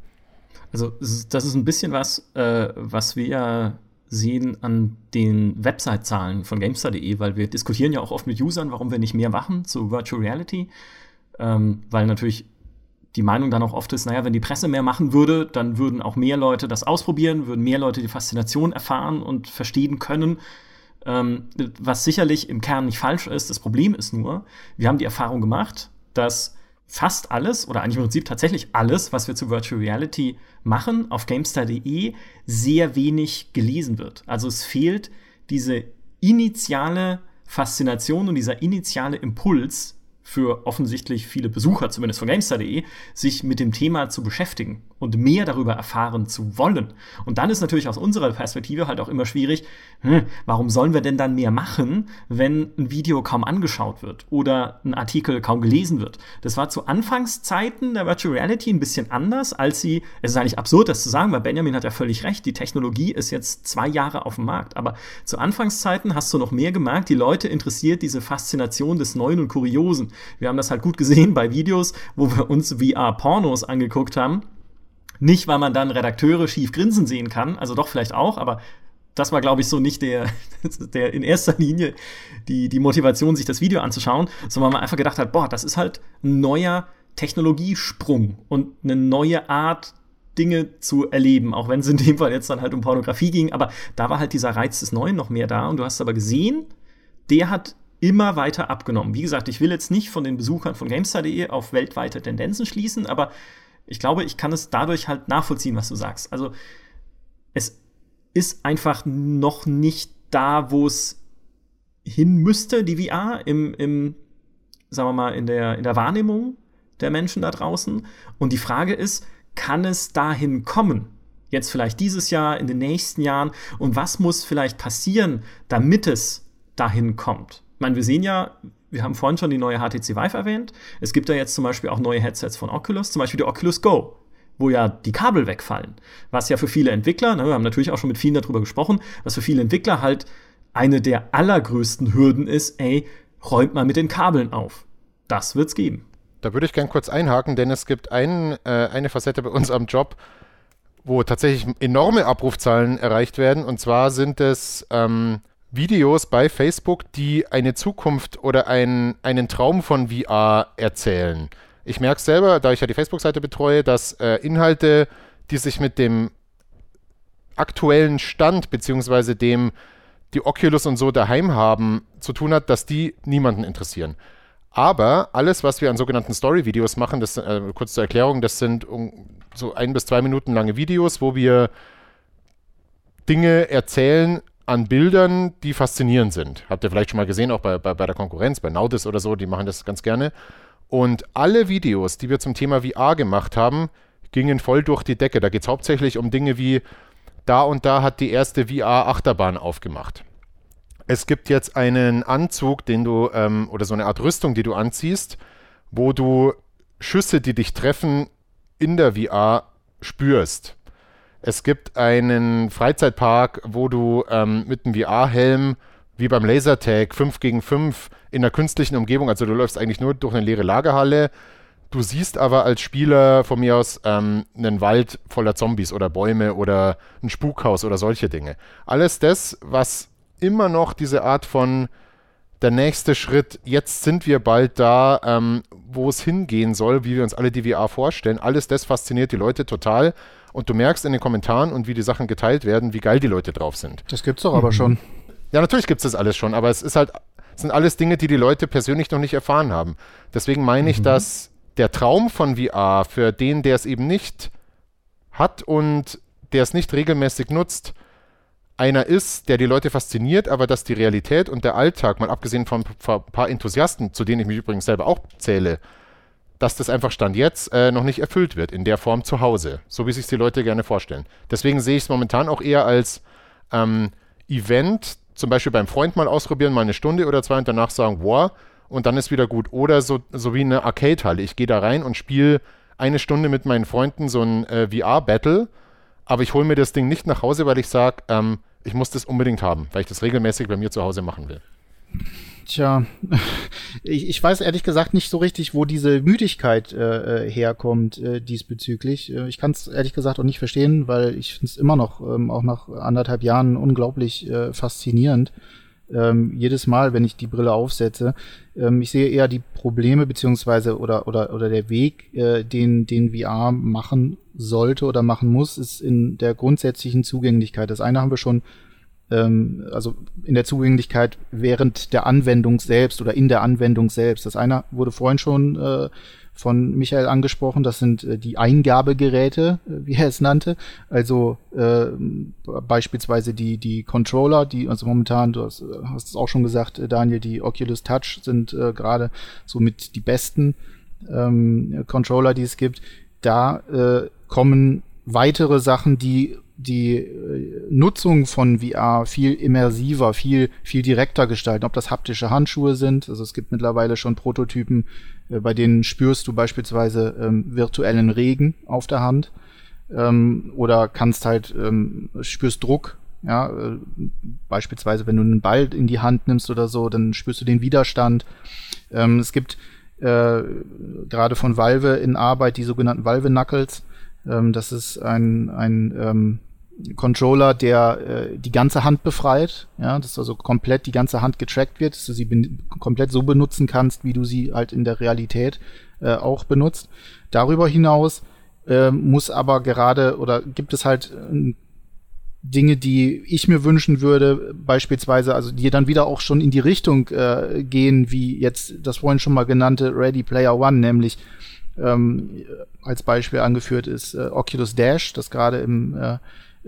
Also das ist ein bisschen was, äh, was wir ja sehen an den Website-Zahlen von GameStar.de, weil wir diskutieren ja auch oft mit Usern, warum wir nicht mehr machen zu Virtual Reality, ähm, weil natürlich die Meinung dann auch oft ist, naja, wenn die Presse mehr machen würde, dann würden auch mehr Leute das ausprobieren, würden mehr Leute die Faszination erfahren und verstehen können, ähm, was sicherlich im Kern nicht falsch ist. Das Problem ist nur, wir haben die Erfahrung gemacht, dass fast alles oder eigentlich im Prinzip tatsächlich alles, was wir zu Virtual Reality machen, auf GameStar.de sehr wenig gelesen wird. Also es fehlt diese initiale Faszination und dieser initiale Impuls, für offensichtlich viele Besucher, zumindest von GameStar.de, sich mit dem Thema zu beschäftigen und mehr darüber erfahren zu wollen. Und dann ist natürlich aus unserer Perspektive halt auch immer schwierig, hm, warum sollen wir denn dann mehr machen, wenn ein Video kaum angeschaut wird oder ein Artikel kaum gelesen wird? Das war zu Anfangszeiten der Virtual Reality ein bisschen anders, als sie, es ist eigentlich absurd, das zu sagen, weil Benjamin hat ja völlig recht, die Technologie ist jetzt zwei Jahre auf dem Markt, aber zu Anfangszeiten hast du noch mehr gemerkt, die Leute interessiert diese Faszination des Neuen und Kuriosen. Wir haben das halt gut gesehen bei Videos, wo wir uns VR-Pornos angeguckt haben. Nicht, weil man dann Redakteure schief grinsen sehen kann, also doch vielleicht auch, aber das war, glaube ich, so nicht der, <laughs> der in erster Linie die, die Motivation, sich das Video anzuschauen, sondern man einfach gedacht hat, boah, das ist halt ein neuer Technologiesprung und eine neue Art, Dinge zu erleben, auch wenn es in dem Fall jetzt dann halt um Pornografie ging, aber da war halt dieser Reiz des Neuen noch mehr da und du hast aber gesehen, der hat immer weiter abgenommen. Wie gesagt, ich will jetzt nicht von den Besuchern von GameStar.de auf weltweite Tendenzen schließen, aber ich glaube, ich kann es dadurch halt nachvollziehen, was du sagst. Also es ist einfach noch nicht da, wo es hin müsste, die VR, im, im, sagen wir mal, in der, in der Wahrnehmung der Menschen da draußen. Und die Frage ist, kann es dahin kommen? Jetzt vielleicht dieses Jahr, in den nächsten Jahren? Und was muss vielleicht passieren, damit es dahin kommt? Meine, wir sehen ja, wir haben vorhin schon die neue HTC Vive erwähnt. Es gibt ja jetzt zum Beispiel auch neue Headsets von Oculus, zum Beispiel die Oculus Go, wo ja die Kabel wegfallen. Was ja für viele Entwickler, ne, wir haben natürlich auch schon mit vielen darüber gesprochen, was für viele Entwickler halt eine der allergrößten Hürden ist, ey, räumt mal mit den Kabeln auf. Das wird's geben. Da würde ich gern kurz einhaken, denn es gibt ein, äh, eine Facette bei uns am Job, wo tatsächlich enorme Abrufzahlen erreicht werden. Und zwar sind es ähm, Videos bei Facebook, die eine Zukunft oder ein, einen Traum von VR erzählen. Ich merke selber, da ich ja die Facebook-Seite betreue, dass äh, Inhalte, die sich mit dem aktuellen Stand beziehungsweise dem die Oculus und so daheim haben, zu tun hat, dass die niemanden interessieren. Aber alles, was wir an sogenannten Story-Videos machen, das äh, kurz zur Erklärung, das sind um, so ein bis zwei Minuten lange Videos, wo wir Dinge erzählen, an Bildern, die faszinierend sind. Habt ihr vielleicht schon mal gesehen, auch bei, bei, bei der Konkurrenz, bei Naudis oder so, die machen das ganz gerne. Und alle Videos, die wir zum Thema VR gemacht haben, gingen voll durch die Decke. Da geht es hauptsächlich um Dinge wie, da und da hat die erste VR-Achterbahn aufgemacht. Es gibt jetzt einen Anzug, den du, ähm, oder so eine Art Rüstung, die du anziehst, wo du Schüsse, die dich treffen, in der VR spürst. Es gibt einen Freizeitpark, wo du ähm, mit einem VR-Helm wie beim Lasertag 5 gegen 5 in einer künstlichen Umgebung, also du läufst eigentlich nur durch eine leere Lagerhalle, du siehst aber als Spieler von mir aus ähm, einen Wald voller Zombies oder Bäume oder ein Spukhaus oder solche Dinge. Alles das, was immer noch diese Art von der nächste Schritt, jetzt sind wir bald da, ähm, wo es hingehen soll, wie wir uns alle die VR vorstellen, alles das fasziniert die Leute total und du merkst in den Kommentaren und wie die Sachen geteilt werden, wie geil die Leute drauf sind. Das gibt's doch aber mhm. schon. Ja, natürlich gibt's das alles schon, aber es ist halt, es sind alles Dinge, die die Leute persönlich noch nicht erfahren haben. Deswegen meine ich, mhm. dass der Traum von VR für den, der es eben nicht hat und der es nicht regelmäßig nutzt, einer ist, der die Leute fasziniert, aber dass die Realität und der Alltag, mal abgesehen von ein paar Enthusiasten, zu denen ich mich übrigens selber auch zähle, dass das einfach Stand jetzt äh, noch nicht erfüllt wird in der Form zu Hause, so wie sich die Leute gerne vorstellen. Deswegen sehe ich es momentan auch eher als ähm, Event, zum Beispiel beim Freund mal ausprobieren, mal eine Stunde oder zwei und danach sagen, wow, und dann ist wieder gut. Oder so, so wie eine Arcade-Halle. Ich gehe da rein und spiele eine Stunde mit meinen Freunden so ein äh, VR-Battle, aber ich hole mir das Ding nicht nach Hause, weil ich sage, ähm, ich muss das unbedingt haben, weil ich das regelmäßig bei mir zu Hause machen will. Tja, <laughs> ich, ich weiß ehrlich gesagt nicht so richtig, wo diese Müdigkeit äh, äh herkommt äh, diesbezüglich. Äh, ich kann es ehrlich gesagt auch nicht verstehen, weil ich finde es immer noch, ähm, auch nach anderthalb Jahren, unglaublich äh, faszinierend. Ähm, jedes Mal, wenn ich die Brille aufsetze. Ähm, ich sehe eher die Probleme beziehungsweise oder oder oder der Weg, äh, den den VR machen sollte oder machen muss, ist in der grundsätzlichen Zugänglichkeit. Das eine haben wir schon ähm, also in der Zugänglichkeit während der Anwendung selbst oder in der Anwendung selbst. Das eine wurde vorhin schon äh, von Michael angesprochen, das sind äh, die Eingabegeräte, äh, wie er es nannte. Also äh, beispielsweise die, die Controller, die, also momentan, du hast, äh, hast es auch schon gesagt, äh, Daniel, die Oculus Touch sind äh, gerade somit die besten ähm, Controller, die es gibt. Da äh, kommen weitere Sachen, die die Nutzung von VR viel immersiver, viel, viel direkter gestalten. Ob das haptische Handschuhe sind, also es gibt mittlerweile schon Prototypen, bei denen spürst du beispielsweise ähm, virtuellen Regen auf der Hand ähm, oder kannst halt, ähm, spürst Druck. Ja, äh, beispielsweise, wenn du einen Ball in die Hand nimmst oder so, dann spürst du den Widerstand. Ähm, es gibt äh, gerade von Valve in Arbeit die sogenannten Valve Knuckles, ähm, das ist ein, ein ähm, Controller, der äh, die ganze Hand befreit, ja, dass also komplett die ganze Hand getrackt wird, dass du sie komplett so benutzen kannst, wie du sie halt in der Realität äh, auch benutzt. Darüber hinaus äh, muss aber gerade oder gibt es halt äh, Dinge, die ich mir wünschen würde, beispielsweise, also die dann wieder auch schon in die Richtung äh, gehen, wie jetzt das vorhin schon mal genannte Ready Player One, nämlich ähm, als Beispiel angeführt ist äh, Oculus Dash, das gerade im äh,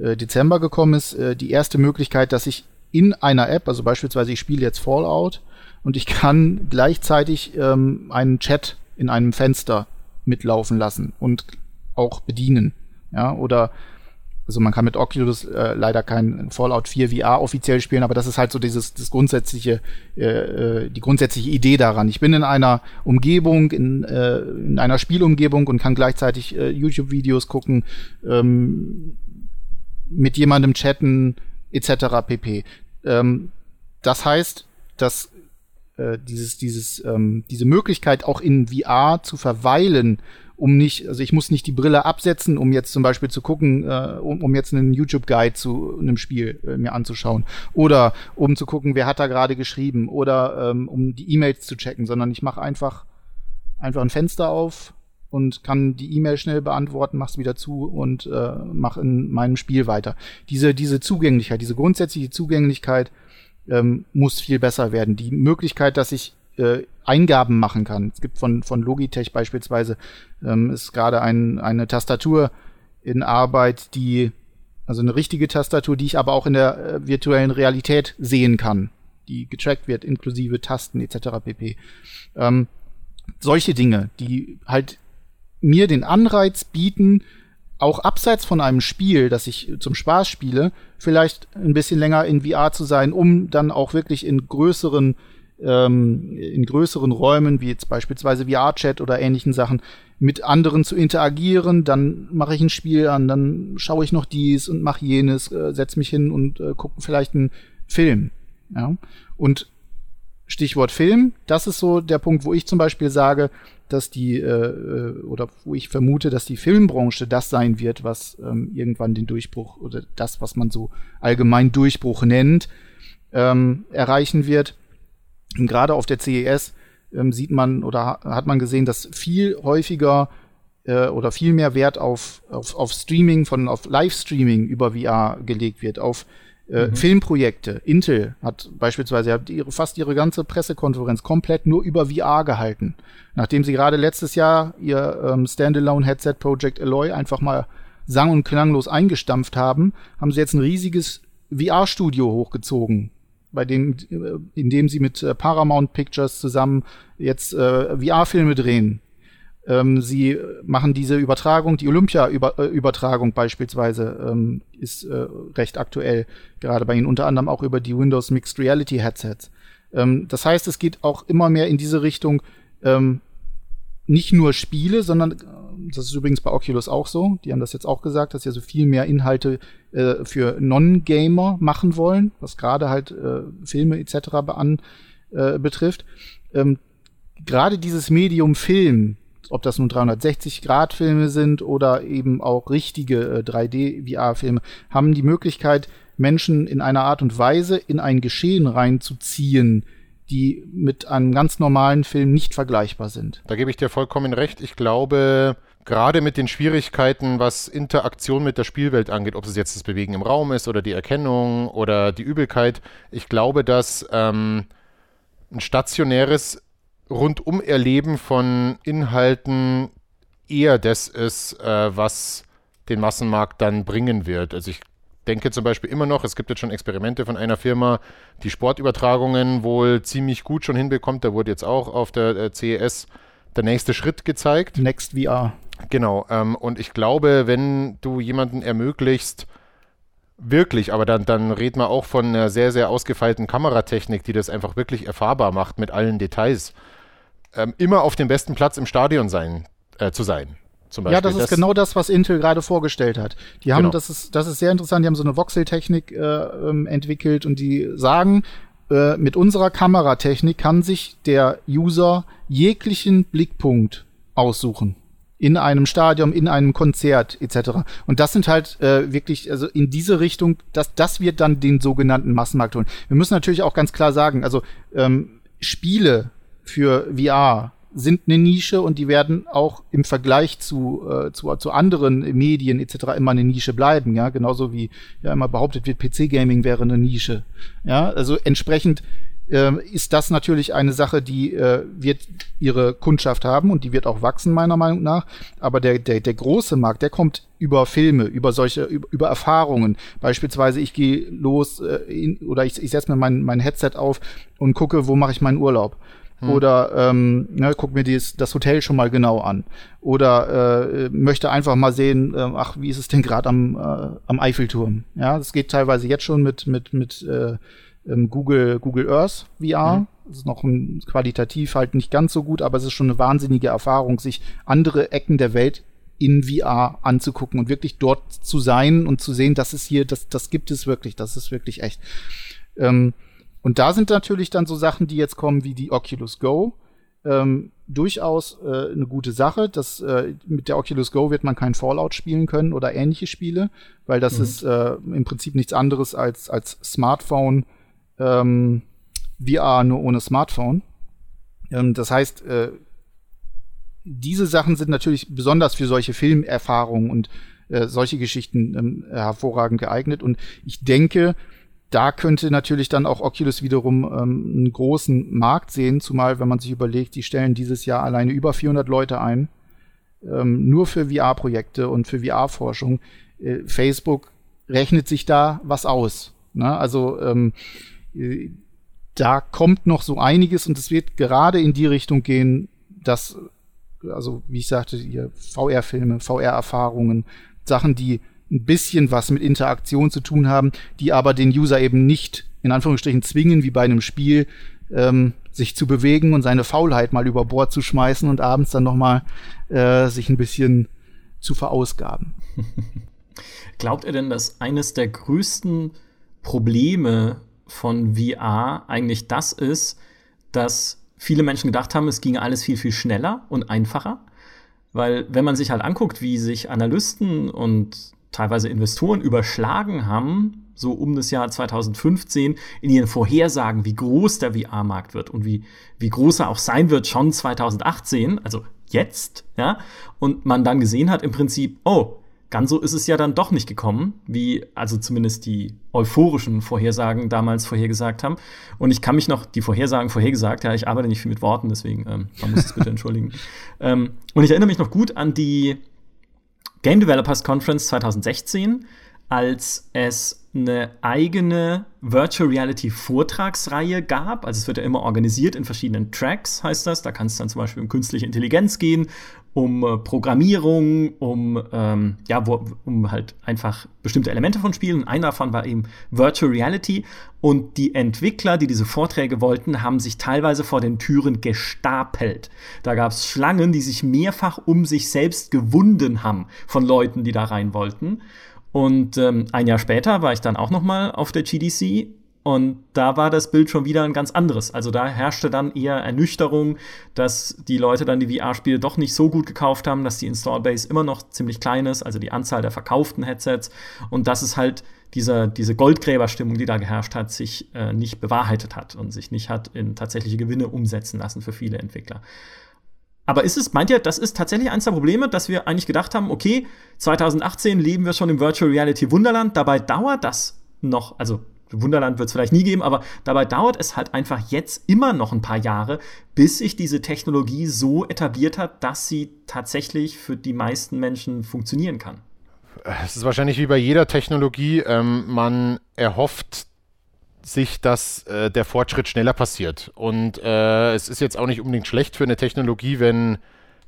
äh, Dezember gekommen ist, äh, die erste Möglichkeit, dass ich in einer App, also beispielsweise ich spiele jetzt Fallout und ich kann gleichzeitig ähm, einen Chat in einem Fenster mitlaufen lassen und auch bedienen. Ja, oder also man kann mit Oculus äh, leider kein Fallout 4 VR offiziell spielen, aber das ist halt so dieses das grundsätzliche, äh, äh, die grundsätzliche Idee daran. Ich bin in einer Umgebung, in, äh, in einer Spielumgebung und kann gleichzeitig äh, YouTube-Videos gucken, ähm, mit jemandem chatten, etc. pp. Ähm, das heißt, dass äh, dieses, dieses, ähm, diese Möglichkeit auch in VR zu verweilen um nicht, also ich muss nicht die Brille absetzen, um jetzt zum Beispiel zu gucken, äh, um, um jetzt einen YouTube-Guide zu einem Spiel äh, mir anzuschauen. Oder um zu gucken, wer hat da gerade geschrieben oder ähm, um die E-Mails zu checken, sondern ich mache einfach, einfach ein Fenster auf und kann die E-Mail schnell beantworten, mach's wieder zu und äh, mach in meinem Spiel weiter. Diese, diese Zugänglichkeit, diese grundsätzliche Zugänglichkeit ähm, muss viel besser werden. Die Möglichkeit, dass ich äh, Eingaben machen kann. Es gibt von, von Logitech beispielsweise, ähm, ist gerade ein, eine Tastatur in Arbeit, die, also eine richtige Tastatur, die ich aber auch in der äh, virtuellen Realität sehen kann, die getrackt wird, inklusive Tasten etc. pp. Ähm, solche Dinge, die halt mir den Anreiz bieten, auch abseits von einem Spiel, das ich zum Spaß spiele, vielleicht ein bisschen länger in VR zu sein, um dann auch wirklich in größeren ähm, in größeren Räumen, wie jetzt beispielsweise VR-Chat oder ähnlichen Sachen, mit anderen zu interagieren, dann mache ich ein Spiel an, dann schaue ich noch dies und mache jenes, äh, setz mich hin und äh, gucke vielleicht einen Film. Ja? Und Stichwort Film, das ist so der Punkt, wo ich zum Beispiel sage, dass die, äh, äh, oder wo ich vermute, dass die Filmbranche das sein wird, was ähm, irgendwann den Durchbruch oder das, was man so allgemein Durchbruch nennt, ähm, erreichen wird. Gerade auf der CES ähm, sieht man oder hat man gesehen, dass viel häufiger äh, oder viel mehr Wert auf, auf, auf Streaming von auf Livestreaming über VR gelegt wird, auf äh, mhm. Filmprojekte. Intel hat beispielsweise hat ihre, fast ihre ganze Pressekonferenz komplett nur über VR gehalten. Nachdem sie gerade letztes Jahr ihr ähm, Standalone Headset Project Alloy einfach mal sang- und klanglos eingestampft haben, haben sie jetzt ein riesiges VR-Studio hochgezogen bei denen, äh, in dem sie mit äh, Paramount Pictures zusammen jetzt äh, VR-Filme drehen. Ähm, sie machen diese Übertragung, die Olympia-Übertragung beispielsweise ähm, ist äh, recht aktuell, gerade bei ihnen unter anderem auch über die Windows Mixed Reality Headsets. Ähm, das heißt, es geht auch immer mehr in diese Richtung, ähm, nicht nur Spiele, sondern das ist übrigens bei Oculus auch so, die haben das jetzt auch gesagt, dass sie also viel mehr Inhalte äh, für Non-Gamer machen wollen, was gerade halt äh, Filme etc. an, äh, betrifft. Ähm, Gerade dieses Medium Film, ob das nun 360-Grad-Filme sind oder eben auch richtige äh, 3D-VR-Filme, haben die Möglichkeit, Menschen in einer Art und Weise in ein Geschehen reinzuziehen, die mit einem ganz normalen Film nicht vergleichbar sind. Da gebe ich dir vollkommen recht. Ich glaube, gerade mit den Schwierigkeiten, was Interaktion mit der Spielwelt angeht, ob es jetzt das Bewegen im Raum ist oder die Erkennung oder die Übelkeit, ich glaube, dass ähm, ein stationäres Rundum-Erleben von Inhalten eher das ist, äh, was den Massenmarkt dann bringen wird. Also ich denke zum Beispiel immer noch, es gibt jetzt schon Experimente von einer Firma, die Sportübertragungen wohl ziemlich gut schon hinbekommt. Da wurde jetzt auch auf der äh, CES der nächste Schritt gezeigt. Next VR. Genau. Ähm, und ich glaube, wenn du jemanden ermöglicht, wirklich, aber dann, dann reden wir auch von einer sehr, sehr ausgefeilten Kameratechnik, die das einfach wirklich erfahrbar macht mit allen Details, ähm, immer auf dem besten Platz im Stadion sein, äh, zu sein. Ja, das ist das genau das, was Intel gerade vorgestellt hat. Die haben, genau. das ist, das ist sehr interessant, die haben so eine Voxel-Technik äh, ähm, entwickelt und die sagen, äh, mit unserer Kameratechnik kann sich der User jeglichen Blickpunkt aussuchen in einem Stadion, in einem Konzert etc. Und das sind halt äh, wirklich, also in diese Richtung, das, das wird dann den sogenannten Massenmarkt holen. Wir müssen natürlich auch ganz klar sagen, also ähm, Spiele für VR sind eine Nische und die werden auch im Vergleich zu, äh, zu, zu anderen Medien etc. immer eine Nische bleiben, ja, genauso wie ja immer behauptet wird, PC-Gaming wäre eine Nische. Ja, also entsprechend äh, ist das natürlich eine Sache, die äh, wird ihre Kundschaft haben und die wird auch wachsen, meiner Meinung nach. Aber der, der, der große Markt, der kommt über Filme, über solche, über, über Erfahrungen. Beispielsweise, ich gehe los äh, in, oder ich, ich setze mir mein, mein Headset auf und gucke, wo mache ich meinen Urlaub. Hm. Oder ähm, ne, guck mir dies, das Hotel schon mal genau an. Oder äh, möchte einfach mal sehen, äh, ach, wie ist es denn gerade am, äh, am Eiffelturm? Ja, das geht teilweise jetzt schon mit, mit, mit äh, ähm, Google, Google Earth VR. Mhm. Das ist noch ein, qualitativ halt nicht ganz so gut, aber es ist schon eine wahnsinnige Erfahrung, sich andere Ecken der Welt in VR anzugucken und wirklich dort zu sein und zu sehen, das ist hier, das, das gibt es wirklich, das ist wirklich echt. Ähm, und da sind natürlich dann so Sachen, die jetzt kommen wie die Oculus Go. Ähm, durchaus äh, eine gute Sache. Das, äh, mit der Oculus Go wird man kein Fallout spielen können oder ähnliche Spiele, weil das mhm. ist äh, im Prinzip nichts anderes als, als Smartphone ähm, VR nur ohne Smartphone. Ähm, das heißt, äh, diese Sachen sind natürlich besonders für solche Filmerfahrungen und äh, solche Geschichten ähm, hervorragend geeignet. Und ich denke, da könnte natürlich dann auch Oculus wiederum ähm, einen großen Markt sehen, zumal wenn man sich überlegt, die stellen dieses Jahr alleine über 400 Leute ein, ähm, nur für VR-Projekte und für VR-Forschung. Äh, Facebook rechnet sich da was aus. Ne? Also ähm, äh, da kommt noch so einiges und es wird gerade in die Richtung gehen, dass, also wie ich sagte, VR-Filme, VR-Erfahrungen, Sachen, die ein bisschen was mit Interaktion zu tun haben, die aber den User eben nicht in Anführungsstrichen zwingen, wie bei einem Spiel, ähm, sich zu bewegen und seine Faulheit mal über Bord zu schmeißen und abends dann noch mal äh, sich ein bisschen zu verausgaben. <laughs> Glaubt ihr denn, dass eines der größten Probleme von VR eigentlich das ist, dass viele Menschen gedacht haben, es ginge alles viel, viel schneller und einfacher? Weil wenn man sich halt anguckt, wie sich Analysten und teilweise Investoren überschlagen haben, so um das Jahr 2015, in ihren Vorhersagen, wie groß der VR-Markt wird und wie, wie groß er auch sein wird schon 2018, also jetzt, ja, und man dann gesehen hat im Prinzip, oh, ganz so ist es ja dann doch nicht gekommen, wie also zumindest die euphorischen Vorhersagen damals vorhergesagt haben. Und ich kann mich noch, die Vorhersagen vorhergesagt, ja, ich arbeite nicht viel mit Worten, deswegen, ähm, man muss es bitte <laughs> entschuldigen. Ähm, und ich erinnere mich noch gut an die Game Developers Conference 2016, als es eine eigene Virtual Reality Vortragsreihe gab. Also es wird ja immer organisiert in verschiedenen Tracks, heißt das. Da kann es dann zum Beispiel um künstliche Intelligenz gehen, um äh, Programmierung, um, ähm, ja, wo, um halt einfach bestimmte Elemente von Spielen. einer davon war eben Virtual Reality. Und die Entwickler, die diese Vorträge wollten, haben sich teilweise vor den Türen gestapelt. Da gab es Schlangen, die sich mehrfach um sich selbst gewunden haben von Leuten, die da rein wollten. Und ähm, ein Jahr später war ich dann auch noch mal auf der GDC Und da war das Bild schon wieder ein ganz anderes. Also da herrschte dann eher Ernüchterung, dass die Leute dann die VR-Spiele doch nicht so gut gekauft haben, dass die Install-Base immer noch ziemlich klein ist, also die Anzahl der verkauften Headsets. Und dass es halt diese, diese Goldgräberstimmung, die da geherrscht hat, sich äh, nicht bewahrheitet hat und sich nicht hat in tatsächliche Gewinne umsetzen lassen für viele Entwickler. Aber ist es, meint ihr, das ist tatsächlich eines der Probleme, dass wir eigentlich gedacht haben, okay, 2018 leben wir schon im Virtual Reality Wunderland, dabei dauert das noch, also Wunderland wird es vielleicht nie geben, aber dabei dauert es halt einfach jetzt immer noch ein paar Jahre, bis sich diese Technologie so etabliert hat, dass sie tatsächlich für die meisten Menschen funktionieren kann. Es ist wahrscheinlich wie bei jeder Technologie, ähm, man erhofft sich, dass äh, der Fortschritt schneller passiert. Und äh, es ist jetzt auch nicht unbedingt schlecht für eine Technologie, wenn,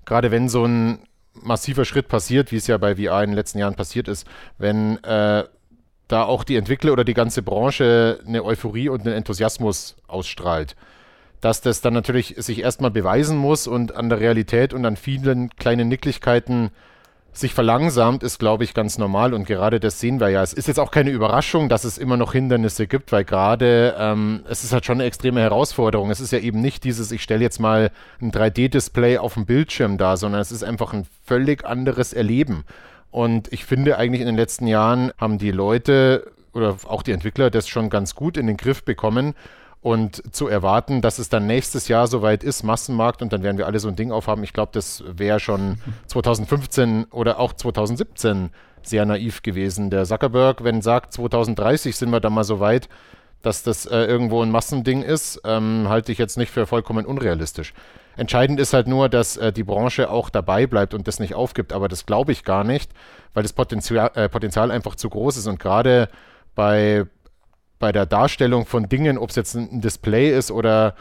gerade wenn so ein massiver Schritt passiert, wie es ja bei VR in den letzten Jahren passiert ist, wenn äh, da auch die Entwickler oder die ganze Branche eine Euphorie und einen Enthusiasmus ausstrahlt. Dass das dann natürlich sich erstmal beweisen muss und an der Realität und an vielen kleinen Nicklichkeiten sich verlangsamt, ist, glaube ich, ganz normal. Und gerade das sehen wir ja. Es ist jetzt auch keine Überraschung, dass es immer noch Hindernisse gibt, weil gerade ähm, es ist halt schon eine extreme Herausforderung. Es ist ja eben nicht dieses, ich stelle jetzt mal ein 3D-Display auf dem Bildschirm da, sondern es ist einfach ein völlig anderes Erleben. Und ich finde eigentlich in den letzten Jahren haben die Leute oder auch die Entwickler das schon ganz gut in den Griff bekommen. Und zu erwarten, dass es dann nächstes Jahr soweit ist, Massenmarkt, und dann werden wir alle so ein Ding aufhaben, ich glaube, das wäre schon <laughs> 2015 oder auch 2017 sehr naiv gewesen. Der Zuckerberg, wenn sagt, 2030 sind wir dann mal so weit, dass das äh, irgendwo ein Massending ist, ähm, halte ich jetzt nicht für vollkommen unrealistisch. Entscheidend ist halt nur, dass äh, die Branche auch dabei bleibt und das nicht aufgibt. Aber das glaube ich gar nicht, weil das Potenzial, äh, Potenzial einfach zu groß ist. Und gerade bei, bei der Darstellung von Dingen, ob es jetzt ein Display ist oder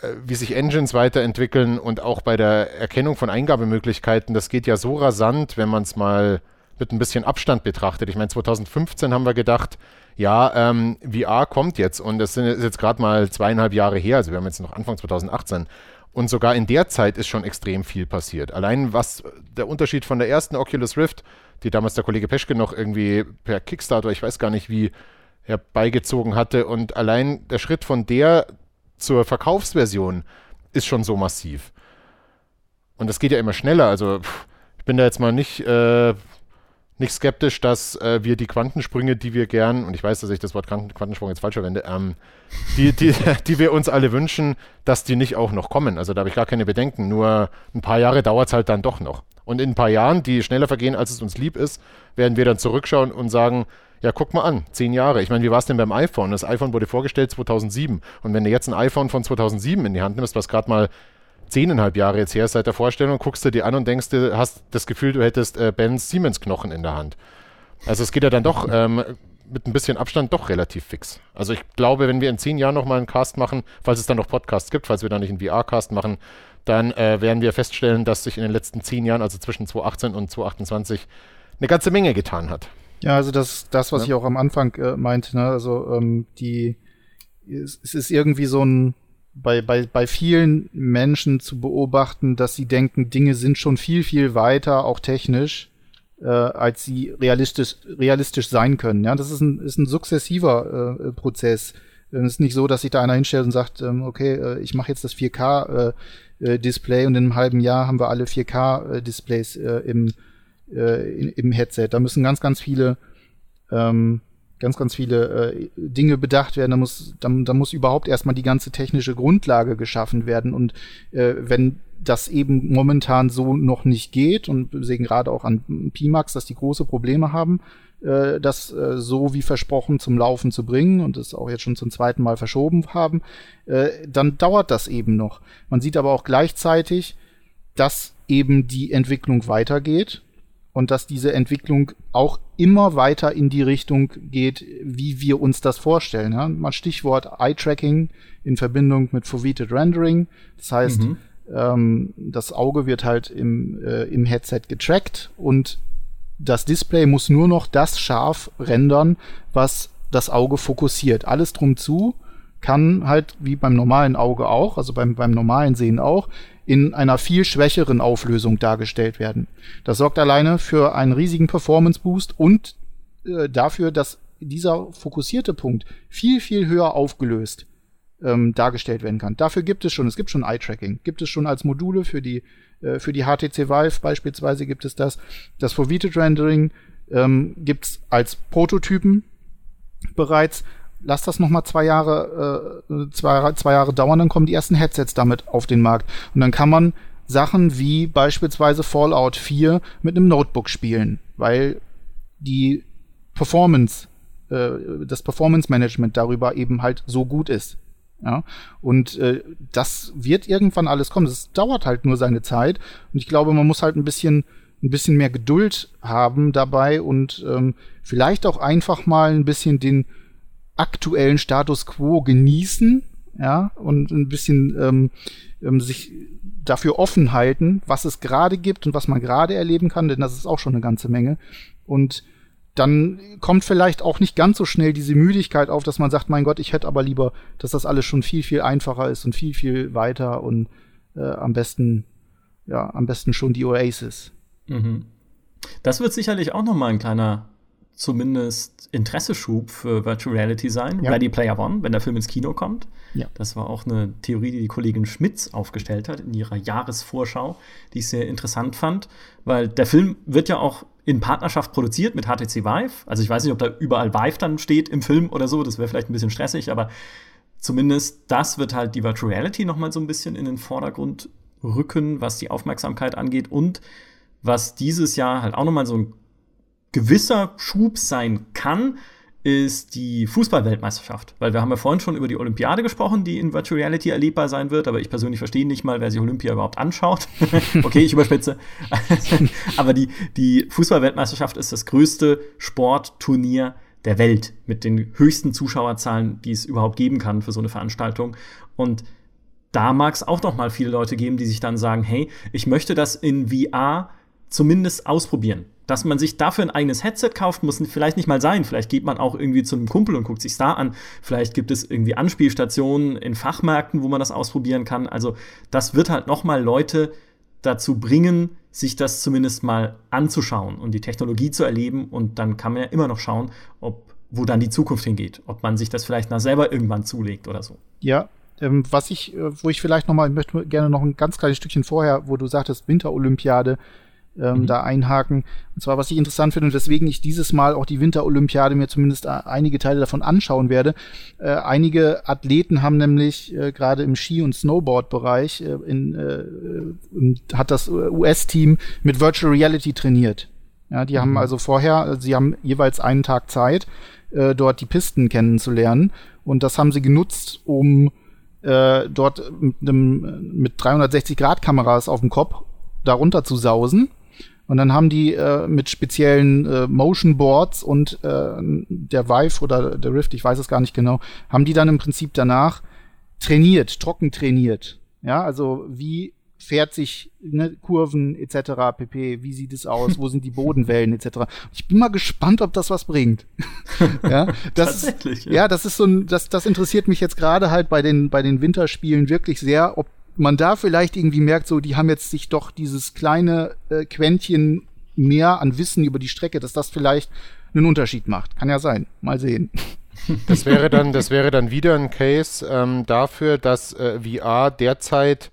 äh, wie sich Engines weiterentwickeln und auch bei der Erkennung von Eingabemöglichkeiten, das geht ja so rasant, wenn man es mal mit ein bisschen Abstand betrachtet. Ich meine, 2015 haben wir gedacht, ja, ähm, VR kommt jetzt und das ist jetzt gerade mal zweieinhalb Jahre her, also wir haben jetzt noch Anfang 2018 und sogar in der Zeit ist schon extrem viel passiert. Allein was der Unterschied von der ersten Oculus Rift, die damals der Kollege Peschke noch irgendwie per Kickstarter, ich weiß gar nicht wie, herbeigezogen hatte. Und allein der Schritt von der zur Verkaufsversion ist schon so massiv. Und das geht ja immer schneller. Also ich bin da jetzt mal nicht äh, nicht skeptisch, dass äh, wir die Quantensprünge, die wir gern, und ich weiß, dass ich das Wort Quantensprung jetzt falsch verwende, ähm, die, die, <laughs> die wir uns alle wünschen, dass die nicht auch noch kommen. Also da habe ich gar keine Bedenken. Nur ein paar Jahre dauert es halt dann doch noch. Und in ein paar Jahren, die schneller vergehen, als es uns lieb ist, werden wir dann zurückschauen und sagen, ja, guck mal an, zehn Jahre. Ich meine, wie war es denn beim iPhone? Das iPhone wurde vorgestellt 2007. Und wenn du jetzt ein iPhone von 2007 in die Hand nimmst, was gerade mal zehneinhalb Jahre jetzt her seit der Vorstellung, guckst du dir an und denkst, du hast das Gefühl, du hättest äh, Bens Siemens-Knochen in der Hand. Also es geht ja dann doch ähm, mit ein bisschen Abstand doch relativ fix. Also ich glaube, wenn wir in zehn Jahren nochmal einen Cast machen, falls es dann noch Podcasts gibt, falls wir dann nicht einen VR-Cast machen, dann äh, werden wir feststellen, dass sich in den letzten zehn Jahren, also zwischen 2018 und 2028, eine ganze Menge getan hat. Ja, also das, das was ja. ich auch am Anfang äh, meinte, ne? also ähm, die, es, es ist irgendwie so ein bei, bei, bei vielen Menschen zu beobachten, dass sie denken, Dinge sind schon viel, viel weiter, auch technisch, äh, als sie realistisch, realistisch sein können. Ja, das ist ein, ist ein sukzessiver äh, Prozess. Es ist nicht so, dass sich da einer hinstellt und sagt, ähm, okay, äh, ich mache jetzt das 4K-Display äh, äh und in einem halben Jahr haben wir alle 4K-Displays äh, im, äh, im Headset. Da müssen ganz, ganz viele ähm, ganz, ganz viele äh, Dinge bedacht werden. Da muss, da, da muss überhaupt erstmal die ganze technische Grundlage geschaffen werden. Und äh, wenn das eben momentan so noch nicht geht, und wir sehen gerade auch an Pimax, dass die große Probleme haben, äh, das äh, so wie versprochen zum Laufen zu bringen und es auch jetzt schon zum zweiten Mal verschoben haben, äh, dann dauert das eben noch. Man sieht aber auch gleichzeitig, dass eben die Entwicklung weitergeht und dass diese Entwicklung auch immer weiter in die Richtung geht, wie wir uns das vorstellen. Ja? Mal Stichwort Eye-Tracking in Verbindung mit Foveated Rendering. Das heißt, mhm. ähm, das Auge wird halt im, äh, im Headset getrackt und das Display muss nur noch das scharf rendern, was das Auge fokussiert. Alles drum zu kann halt wie beim normalen Auge auch, also beim, beim normalen Sehen auch, in einer viel schwächeren Auflösung dargestellt werden. Das sorgt alleine für einen riesigen Performance Boost und äh, dafür, dass dieser fokussierte Punkt viel, viel höher aufgelöst ähm, dargestellt werden kann. Dafür gibt es schon, es gibt schon Eye-Tracking, gibt es schon als Module für die, äh, für die HTC Vive beispielsweise gibt es das. Das Foveated Rendering ähm, gibt es als Prototypen bereits. Lass das noch mal zwei Jahre, äh, zwei, zwei Jahre dauern, dann kommen die ersten Headsets damit auf den Markt. Und dann kann man Sachen wie beispielsweise Fallout 4 mit einem Notebook spielen, weil die Performance, äh, das Performance Management darüber eben halt so gut ist. Ja, und äh, das wird irgendwann alles kommen. Es dauert halt nur seine Zeit. Und ich glaube, man muss halt ein bisschen, ein bisschen mehr Geduld haben dabei und ähm, vielleicht auch einfach mal ein bisschen den aktuellen Status quo genießen, ja, und ein bisschen ähm, ähm, sich dafür offen halten, was es gerade gibt und was man gerade erleben kann, denn das ist auch schon eine ganze Menge. Und dann kommt vielleicht auch nicht ganz so schnell diese Müdigkeit auf, dass man sagt, mein Gott, ich hätte aber lieber, dass das alles schon viel, viel einfacher ist und viel, viel weiter und äh, am besten, ja, am besten schon die Oasis. Mhm. Das wird sicherlich auch noch mal ein kleiner zumindest Interesseschub für Virtual Reality sein. Ja. Ready Player One, wenn der Film ins Kino kommt. Ja. Das war auch eine Theorie, die die Kollegin Schmitz aufgestellt hat in ihrer Jahresvorschau, die ich sehr interessant fand, weil der Film wird ja auch in Partnerschaft produziert mit HTC Vive. Also ich weiß nicht, ob da überall Vive dann steht im Film oder so, das wäre vielleicht ein bisschen stressig, aber zumindest das wird halt die Virtual Reality noch mal so ein bisschen in den Vordergrund rücken, was die Aufmerksamkeit angeht und was dieses Jahr halt auch noch mal so ein gewisser Schub sein kann, ist die Fußballweltmeisterschaft. Weil wir haben ja vorhin schon über die Olympiade gesprochen, die in Virtual Reality erlebbar sein wird, aber ich persönlich verstehe nicht mal, wer sich Olympia überhaupt anschaut. <laughs> okay, ich überspitze. <laughs> aber die, die Fußballweltmeisterschaft ist das größte Sportturnier der Welt mit den höchsten Zuschauerzahlen, die es überhaupt geben kann für so eine Veranstaltung. Und da mag es auch noch mal viele Leute geben, die sich dann sagen, hey, ich möchte das in VR zumindest ausprobieren dass man sich dafür ein eigenes Headset kauft, muss vielleicht nicht mal sein. Vielleicht geht man auch irgendwie zu einem Kumpel und guckt sich da an. Vielleicht gibt es irgendwie Anspielstationen in Fachmärkten, wo man das ausprobieren kann. Also das wird halt noch mal Leute dazu bringen, sich das zumindest mal anzuschauen und die Technologie zu erleben. Und dann kann man ja immer noch schauen, ob wo dann die Zukunft hingeht, ob man sich das vielleicht nach selber irgendwann zulegt oder so. Ja, ähm, was ich, äh, wo ich vielleicht noch mal, ich möchte gerne noch ein ganz kleines Stückchen vorher, wo du sagtest Winterolympiade, ähm, mhm. da einhaken. Und zwar, was ich interessant finde und weswegen ich dieses Mal auch die Winterolympiade mir zumindest äh, einige Teile davon anschauen werde. Äh, einige Athleten haben nämlich äh, gerade im Ski- und Snowboard-Bereich äh, in, äh, hat das US-Team mit Virtual Reality trainiert. Ja, die mhm. haben also vorher, sie haben jeweils einen Tag Zeit, äh, dort die Pisten kennenzulernen. Und das haben sie genutzt, um äh, dort mit, einem, mit 360 Grad Kameras auf dem Kopf darunter zu sausen und dann haben die äh, mit speziellen äh, Motion Boards und äh, der Vive oder der Rift, ich weiß es gar nicht genau, haben die dann im Prinzip danach trainiert, trocken trainiert. Ja, also wie fährt sich ne, Kurven etc. pp. Wie sieht es aus? Wo sind die Bodenwellen etc. Ich bin mal gespannt, ob das was bringt. <laughs> ja, das, Tatsächlich. Ja. ja, das ist so ein, das, das interessiert mich jetzt gerade halt bei den bei den Winterspielen wirklich sehr, ob man da vielleicht irgendwie merkt, so, die haben jetzt sich doch dieses kleine äh, Quäntchen mehr an Wissen über die Strecke, dass das vielleicht einen Unterschied macht. Kann ja sein. Mal sehen. <laughs> Das wäre dann, das wäre dann wieder ein Case ähm, dafür, dass äh, VR derzeit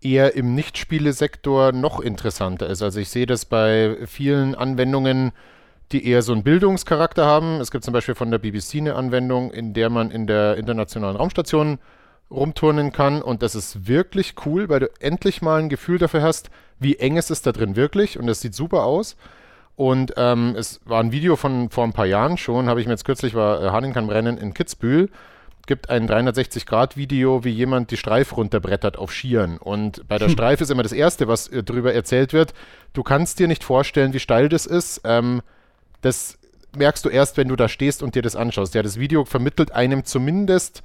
eher im Nichtspielesektor noch interessanter ist. Also ich sehe das bei vielen Anwendungen, die eher so einen Bildungscharakter haben. Es gibt zum Beispiel von der BBC eine Anwendung, in der man in der internationalen Raumstation rumturnen kann und das ist wirklich cool, weil du endlich mal ein Gefühl dafür hast, wie eng ist es da drin wirklich und es sieht super aus. Und ähm, es war ein Video von vor ein paar Jahren schon, habe ich mir jetzt kürzlich, war äh, Hahnenkammrennen in Kitzbühel, gibt ein 360-Grad-Video, wie jemand die Streif runterbrettert auf Skiern. Und bei der hm. <laughs> Streif ist immer das Erste, was äh, darüber erzählt wird. Du kannst dir nicht vorstellen, wie steil das ist. Ähm, das merkst du erst, wenn du da stehst und dir das anschaust. Ja, das Video vermittelt einem zumindest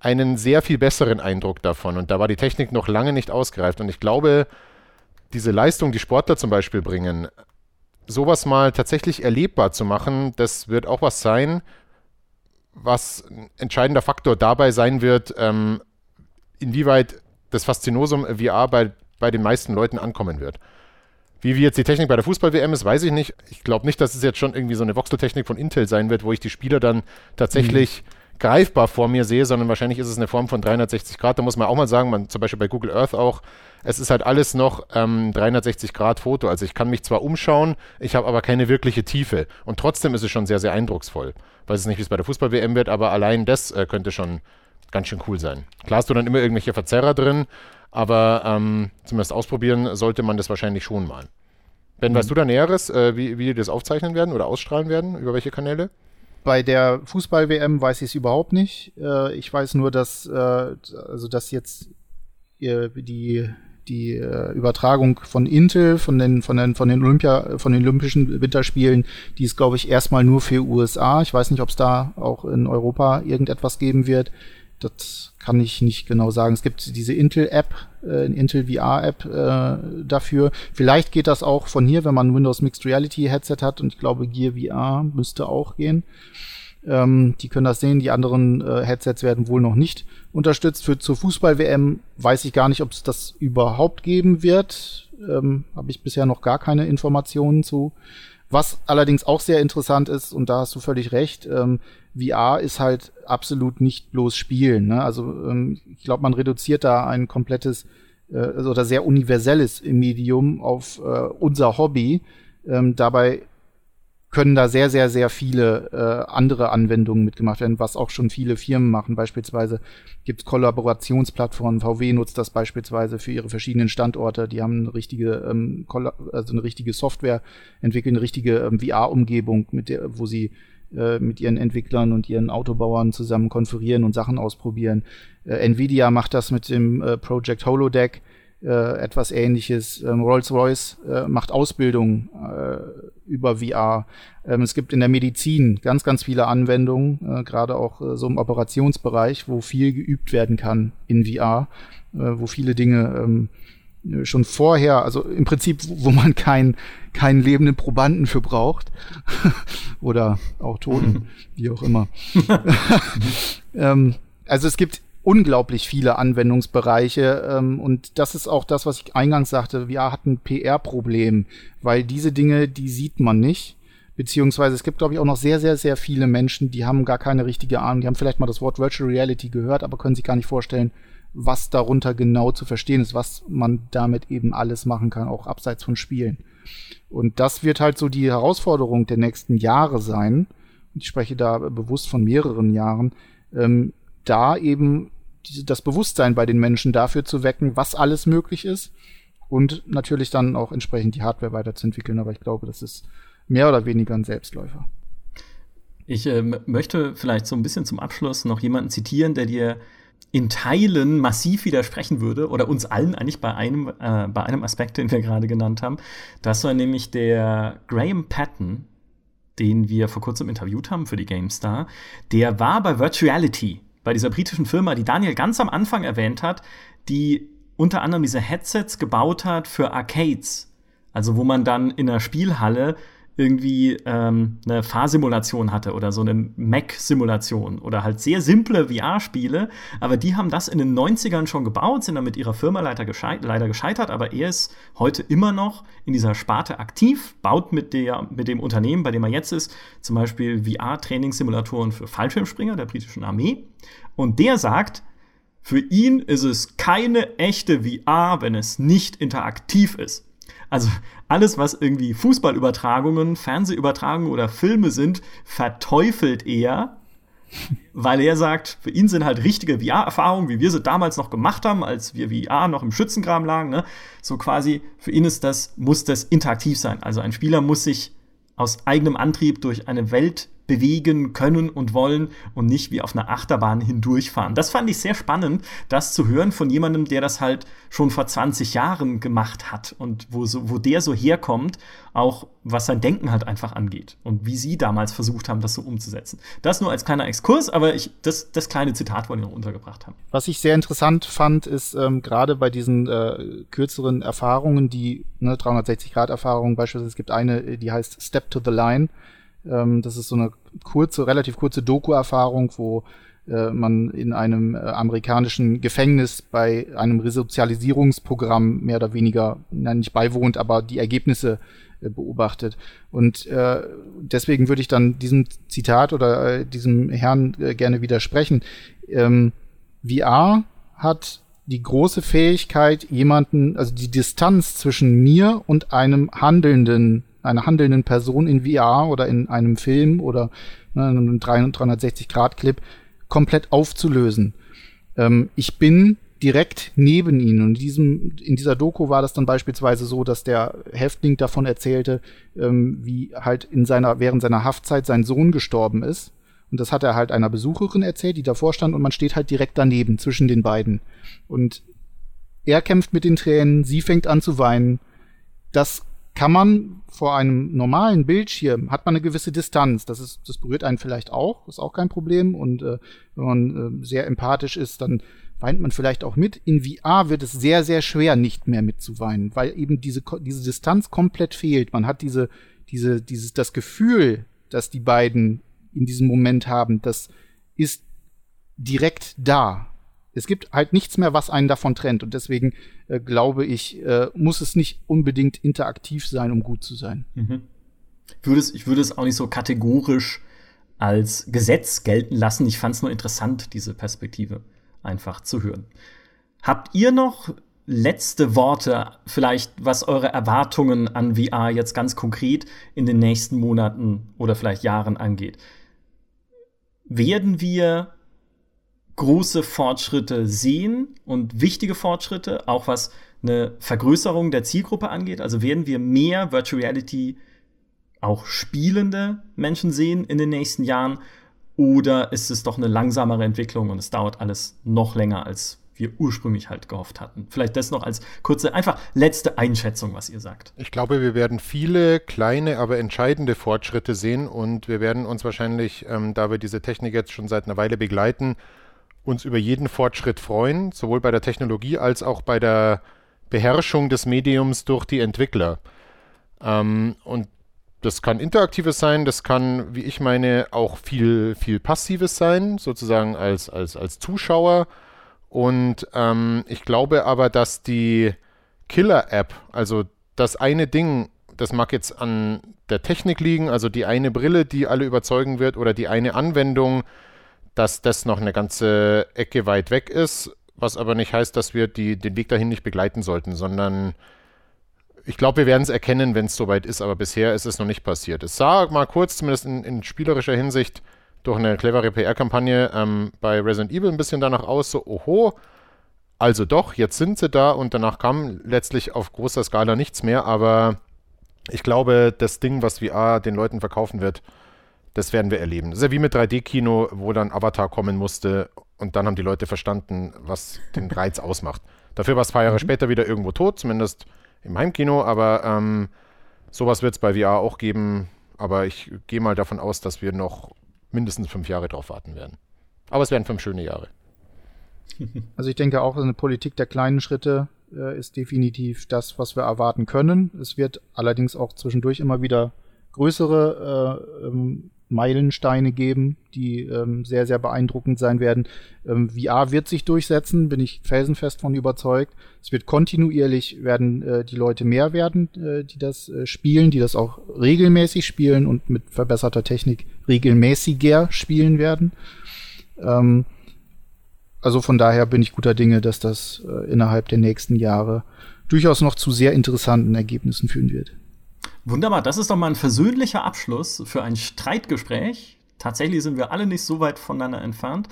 einen sehr viel besseren Eindruck davon. Und da war die Technik noch lange nicht ausgereift. Und ich glaube, diese Leistung, die Sportler zum Beispiel bringen, sowas mal tatsächlich erlebbar zu machen, das wird auch was sein, was ein entscheidender Faktor dabei sein wird, ähm, inwieweit das Faszinosum VR bei, bei den meisten Leuten ankommen wird. Wie, jetzt die Technik bei der Fußball-WM ist, weiß ich nicht. Ich glaube nicht, dass es jetzt schon irgendwie so eine Voxel-Technik von Intel sein wird, wo ich die Spieler dann tatsächlich mhm. Greifbar vor mir sehe, sondern wahrscheinlich ist es eine Form von 360 Grad. Da muss man auch mal sagen, man, zum Beispiel bei Google Earth auch, es ist halt alles noch ähm, 360 Grad Foto. Also ich kann mich zwar umschauen, ich habe aber keine wirkliche Tiefe. Und trotzdem ist es schon sehr, sehr eindrucksvoll. Weiß es nicht, wie es bei der Fußball-WM wird, aber allein das äh, könnte schon ganz schön cool sein. Klar hast du dann immer irgendwelche Verzerrer drin, aber ähm, zumindest ausprobieren sollte man das wahrscheinlich schon mal. Ben, mhm. weißt du da Näheres, äh, wie, wie die das aufzeichnen werden oder ausstrahlen werden? Über welche Kanäle? Bei der Fußball-WM weiß ich es überhaupt nicht. Äh, ich weiß nur, dass, äh, also dass jetzt äh, die, die äh, Übertragung von Intel, von den, von den, von den Olympia, von den Olympischen Winterspielen, die ist, glaube ich, erstmal nur für USA. Ich weiß nicht, ob es da auch in Europa irgendetwas geben wird. Das kann ich nicht genau sagen. Es gibt diese Intel-App, äh, Intel VR-App äh, dafür. Vielleicht geht das auch von hier, wenn man ein Windows Mixed Reality Headset hat und ich glaube Gear VR müsste auch gehen. Ähm, die können das sehen. Die anderen äh, Headsets werden wohl noch nicht unterstützt. Für zur Fußball-WM weiß ich gar nicht, ob es das überhaupt geben wird. Ähm, Habe ich bisher noch gar keine Informationen zu. Was allerdings auch sehr interessant ist, und da hast du völlig recht, ähm, VR ist halt absolut nicht bloß Spielen. Ne? Also ähm, ich glaube, man reduziert da ein komplettes äh, oder sehr universelles Medium auf äh, unser Hobby. Ähm, dabei können da sehr, sehr, sehr viele äh, andere Anwendungen mitgemacht werden, was auch schon viele Firmen machen. Beispielsweise gibt es Kollaborationsplattformen. VW nutzt das beispielsweise für ihre verschiedenen Standorte. Die haben eine richtige, ähm, also eine richtige Software entwickelt, eine richtige ähm, VR-Umgebung, mit der, wo sie äh, mit ihren Entwicklern und ihren Autobauern zusammen konferieren und Sachen ausprobieren. Äh, Nvidia macht das mit dem äh, Project Holodeck äh, etwas ähnliches. Ähm, Rolls-Royce äh, macht Ausbildung äh, über VR. Ähm, es gibt in der Medizin ganz, ganz viele Anwendungen, äh, gerade auch äh, so im Operationsbereich, wo viel geübt werden kann in VR, wo viele Dinge ähm, schon vorher, also im Prinzip, wo man keinen keinen lebenden Probanden für braucht <laughs> oder auch Toten, <laughs> wie auch immer. <laughs> ähm, also es gibt unglaublich viele Anwendungsbereiche. Ähm, und das ist auch das, was ich eingangs sagte. Wir hatten ein PR-Problem, weil diese Dinge, die sieht man nicht. Beziehungsweise es gibt, glaube ich, auch noch sehr, sehr, sehr viele Menschen, die haben gar keine richtige Ahnung. Die haben vielleicht mal das Wort Virtual Reality gehört, aber können sich gar nicht vorstellen, was darunter genau zu verstehen ist, was man damit eben alles machen kann, auch abseits von Spielen. Und das wird halt so die Herausforderung der nächsten Jahre sein. Ich spreche da bewusst von mehreren Jahren, ähm, da eben diese, das Bewusstsein bei den Menschen dafür zu wecken, was alles möglich ist und natürlich dann auch entsprechend die Hardware weiterzuentwickeln. Aber ich glaube, das ist mehr oder weniger ein Selbstläufer. Ich äh, möchte vielleicht so ein bisschen zum Abschluss noch jemanden zitieren, der dir in Teilen massiv widersprechen würde oder uns allen eigentlich bei einem, äh, bei einem Aspekt, den wir gerade genannt haben. Das war nämlich der Graham Patton, den wir vor kurzem interviewt haben für die GameStar. Der war bei Virtuality bei dieser britischen Firma, die Daniel ganz am Anfang erwähnt hat, die unter anderem diese Headsets gebaut hat für Arcades. Also wo man dann in einer Spielhalle irgendwie ähm, eine Fahrsimulation hatte oder so eine Mac-Simulation oder halt sehr simple VR-Spiele. Aber die haben das in den 90ern schon gebaut, sind dann mit ihrer Firma leider, gescheit leider gescheitert, aber er ist heute immer noch in dieser Sparte aktiv, baut mit, der, mit dem Unternehmen, bei dem er jetzt ist, zum Beispiel VR-Trainingssimulatoren für Fallschirmspringer der britischen Armee. Und der sagt, für ihn ist es keine echte VR, wenn es nicht interaktiv ist. Also alles, was irgendwie Fußballübertragungen, Fernsehübertragungen oder Filme sind, verteufelt er, weil er sagt, für ihn sind halt richtige VR-Erfahrungen, wie wir sie damals noch gemacht haben, als wir VR noch im Schützengraben lagen. Ne? So quasi, für ihn ist das, muss das interaktiv sein. Also ein Spieler muss sich aus eigenem Antrieb durch eine Welt bewegen können und wollen und nicht wie auf einer Achterbahn hindurchfahren. Das fand ich sehr spannend, das zu hören von jemandem, der das halt schon vor 20 Jahren gemacht hat und wo, so, wo der so herkommt, auch was sein Denken halt einfach angeht und wie sie damals versucht haben, das so umzusetzen. Das nur als kleiner Exkurs, aber ich, das, das kleine Zitat wollte ich noch untergebracht haben. Was ich sehr interessant fand, ist ähm, gerade bei diesen äh, kürzeren Erfahrungen, die ne, 360-Grad-Erfahrungen beispielsweise, es gibt eine, die heißt Step to the Line, ähm, das ist so eine kurze, relativ kurze Doku-Erfahrung, wo äh, man in einem äh, amerikanischen Gefängnis bei einem Resozialisierungsprogramm mehr oder weniger, nein, nicht beiwohnt, aber die Ergebnisse äh, beobachtet. Und deswegen würde ich dann diesem Zitat oder diesem Herrn gerne widersprechen. Ähm, VR hat die große Fähigkeit, jemanden, also die Distanz zwischen mir und einem handelnden, einer handelnden Person in VR oder in einem Film oder ne, einem 360-Grad-Clip komplett aufzulösen. Ähm, ich bin direkt neben ihnen. Und in, diesem, in dieser Doku war das dann beispielsweise so, dass der Häftling davon erzählte, ähm, wie halt in seiner, während seiner Haftzeit sein Sohn gestorben ist. Und das hat er halt einer Besucherin erzählt, die davor stand, und man steht halt direkt daneben, zwischen den beiden. Und er kämpft mit den Tränen, sie fängt an zu weinen. Das kann man vor einem normalen Bildschirm, hat man eine gewisse Distanz. Das, ist, das berührt einen vielleicht auch, ist auch kein Problem. Und äh, wenn man äh, sehr empathisch ist, dann weint man vielleicht auch mit. In VR wird es sehr, sehr schwer, nicht mehr mitzuweinen, weil eben diese, diese Distanz komplett fehlt. Man hat diese, diese, dieses, das Gefühl, dass die beiden in diesem Moment haben, das ist direkt da. Es gibt halt nichts mehr, was einen davon trennt. Und deswegen äh, glaube ich, äh, muss es nicht unbedingt interaktiv sein, um gut zu sein. Mhm. Ich, würde es, ich würde es auch nicht so kategorisch als Gesetz gelten lassen. Ich fand es nur interessant, diese Perspektive einfach zu hören. Habt ihr noch letzte Worte, vielleicht was eure Erwartungen an VR jetzt ganz konkret in den nächsten Monaten oder vielleicht Jahren angeht? Werden wir große Fortschritte sehen und wichtige Fortschritte, auch was eine Vergrößerung der Zielgruppe angeht? Also werden wir mehr Virtual Reality auch spielende Menschen sehen in den nächsten Jahren? Oder ist es doch eine langsamere Entwicklung und es dauert alles noch länger, als wir ursprünglich halt gehofft hatten? Vielleicht das noch als kurze, einfach letzte Einschätzung, was ihr sagt. Ich glaube, wir werden viele kleine, aber entscheidende Fortschritte sehen und wir werden uns wahrscheinlich, ähm, da wir diese Technik jetzt schon seit einer Weile begleiten, uns über jeden Fortschritt freuen, sowohl bei der Technologie als auch bei der Beherrschung des Mediums durch die Entwickler. Ähm, und das kann interaktives sein, das kann, wie ich meine, auch viel, viel passives sein, sozusagen als, als, als Zuschauer. Und ähm, ich glaube aber, dass die Killer-App, also das eine Ding, das mag jetzt an der Technik liegen, also die eine Brille, die alle überzeugen wird, oder die eine Anwendung, dass das noch eine ganze Ecke weit weg ist, was aber nicht heißt, dass wir die, den Weg dahin nicht begleiten sollten, sondern ich glaube, wir werden es erkennen, wenn es soweit ist, aber bisher ist es noch nicht passiert. Es sah mal kurz, zumindest in, in spielerischer Hinsicht, durch eine clevere PR-Kampagne ähm, bei Resident Evil ein bisschen danach aus, so, oho, also doch, jetzt sind sie da und danach kam letztlich auf großer Skala nichts mehr, aber ich glaube, das Ding, was VR den Leuten verkaufen wird, das werden wir erleben. Das ist ja wie mit 3D-Kino, wo dann Avatar kommen musste und dann haben die Leute verstanden, was den Reiz ausmacht. Dafür war es zwei Jahre mhm. später wieder irgendwo tot, zumindest im Heimkino, aber ähm, sowas wird es bei VR auch geben. Aber ich gehe mal davon aus, dass wir noch mindestens fünf Jahre drauf warten werden. Aber es werden fünf schöne Jahre. <laughs> Also ich denke auch, eine Politik der kleinen Schritte äh, ist definitiv das, was wir erwarten können. Es wird allerdings auch zwischendurch immer wieder größere äh, ähm, Meilensteine geben, die ähm, sehr, sehr beeindruckend sein werden. Ähm, VR wird sich durchsetzen, bin ich felsenfest von überzeugt. Es wird kontinuierlich werden äh, die Leute mehr werden, äh, die das äh, spielen, die das auch regelmäßig spielen und mit verbesserter Technik regelmäßiger spielen werden. Ähm, also von daher bin ich guter Dinge, dass das äh, innerhalb der nächsten Jahre durchaus noch zu sehr interessanten Ergebnissen führen wird. Wunderbar, das ist doch mal ein versöhnlicher Abschluss für ein Streitgespräch. Tatsächlich sind wir alle nicht so weit voneinander entfernt.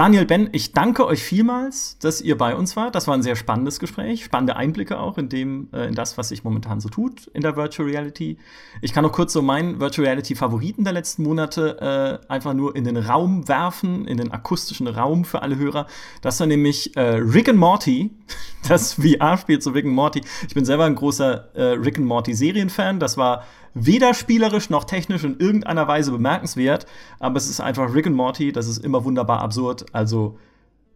Daniel, Ben, ich danke euch vielmals, dass ihr bei uns wart. Das war ein sehr spannendes Gespräch, spannende Einblicke auch in dem, äh, in das, was sich momentan so tut in der Virtual Reality. Ich kann noch kurz so meinen Virtual Reality Favoriten der letzten Monate äh, einfach nur in den Raum werfen, in den akustischen Raum für alle Hörer. Das war nämlich äh, Rick and Morty, <laughs> das VR-Spiel zu Rick and Morty. Ich bin selber ein großer äh, Rick and Morty Serienfan. Das war weder spielerisch noch technisch in irgendeiner Weise bemerkenswert, aber es ist einfach Rick and Morty, das ist immer wunderbar absurd. Also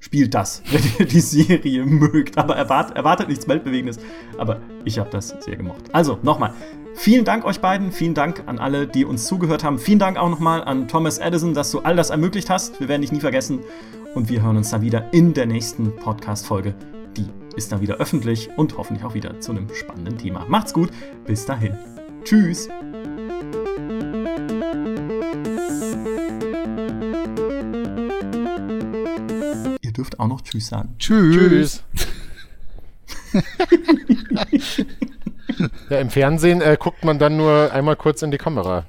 spielt das, <laughs> wenn ihr die Serie mögt. Aber erwart, erwartet nichts Weltbewegendes. Aber ich habe das sehr gemocht. Also, nochmal. Vielen Dank euch beiden. Vielen Dank an alle, die uns zugehört haben. Vielen Dank auch nochmal an Thomas Edison, dass du all das ermöglicht hast. Wir werden dich nie vergessen. Und wir hören uns dann wieder in der nächsten Podcast-Folge. Die ist dann wieder öffentlich und hoffentlich auch wieder zu einem spannenden Thema. Macht's gut. Bis dahin. Tschüss. Ihr dürft auch noch Tschüss sagen. Tschüss. <laughs> ja, im Fernsehen äh, guckt man dann nur einmal kurz in die Kamera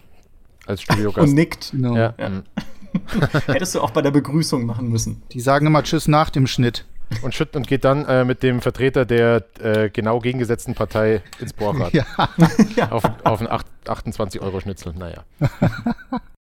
als Studiogast. Und nickt. Genau. Ja. Ja. mm. <laughs> Hättest du auch bei der Begrüßung machen müssen. Die sagen immer Tschüss nach dem Schnitt. Und, schütt, und geht dann äh, mit dem Vertreter der äh, genau gegengesetzten Partei ins Bohrrad. <laughs> Ja. Auf, auf einen 28-Euro-Schnitzel. Naja. <laughs>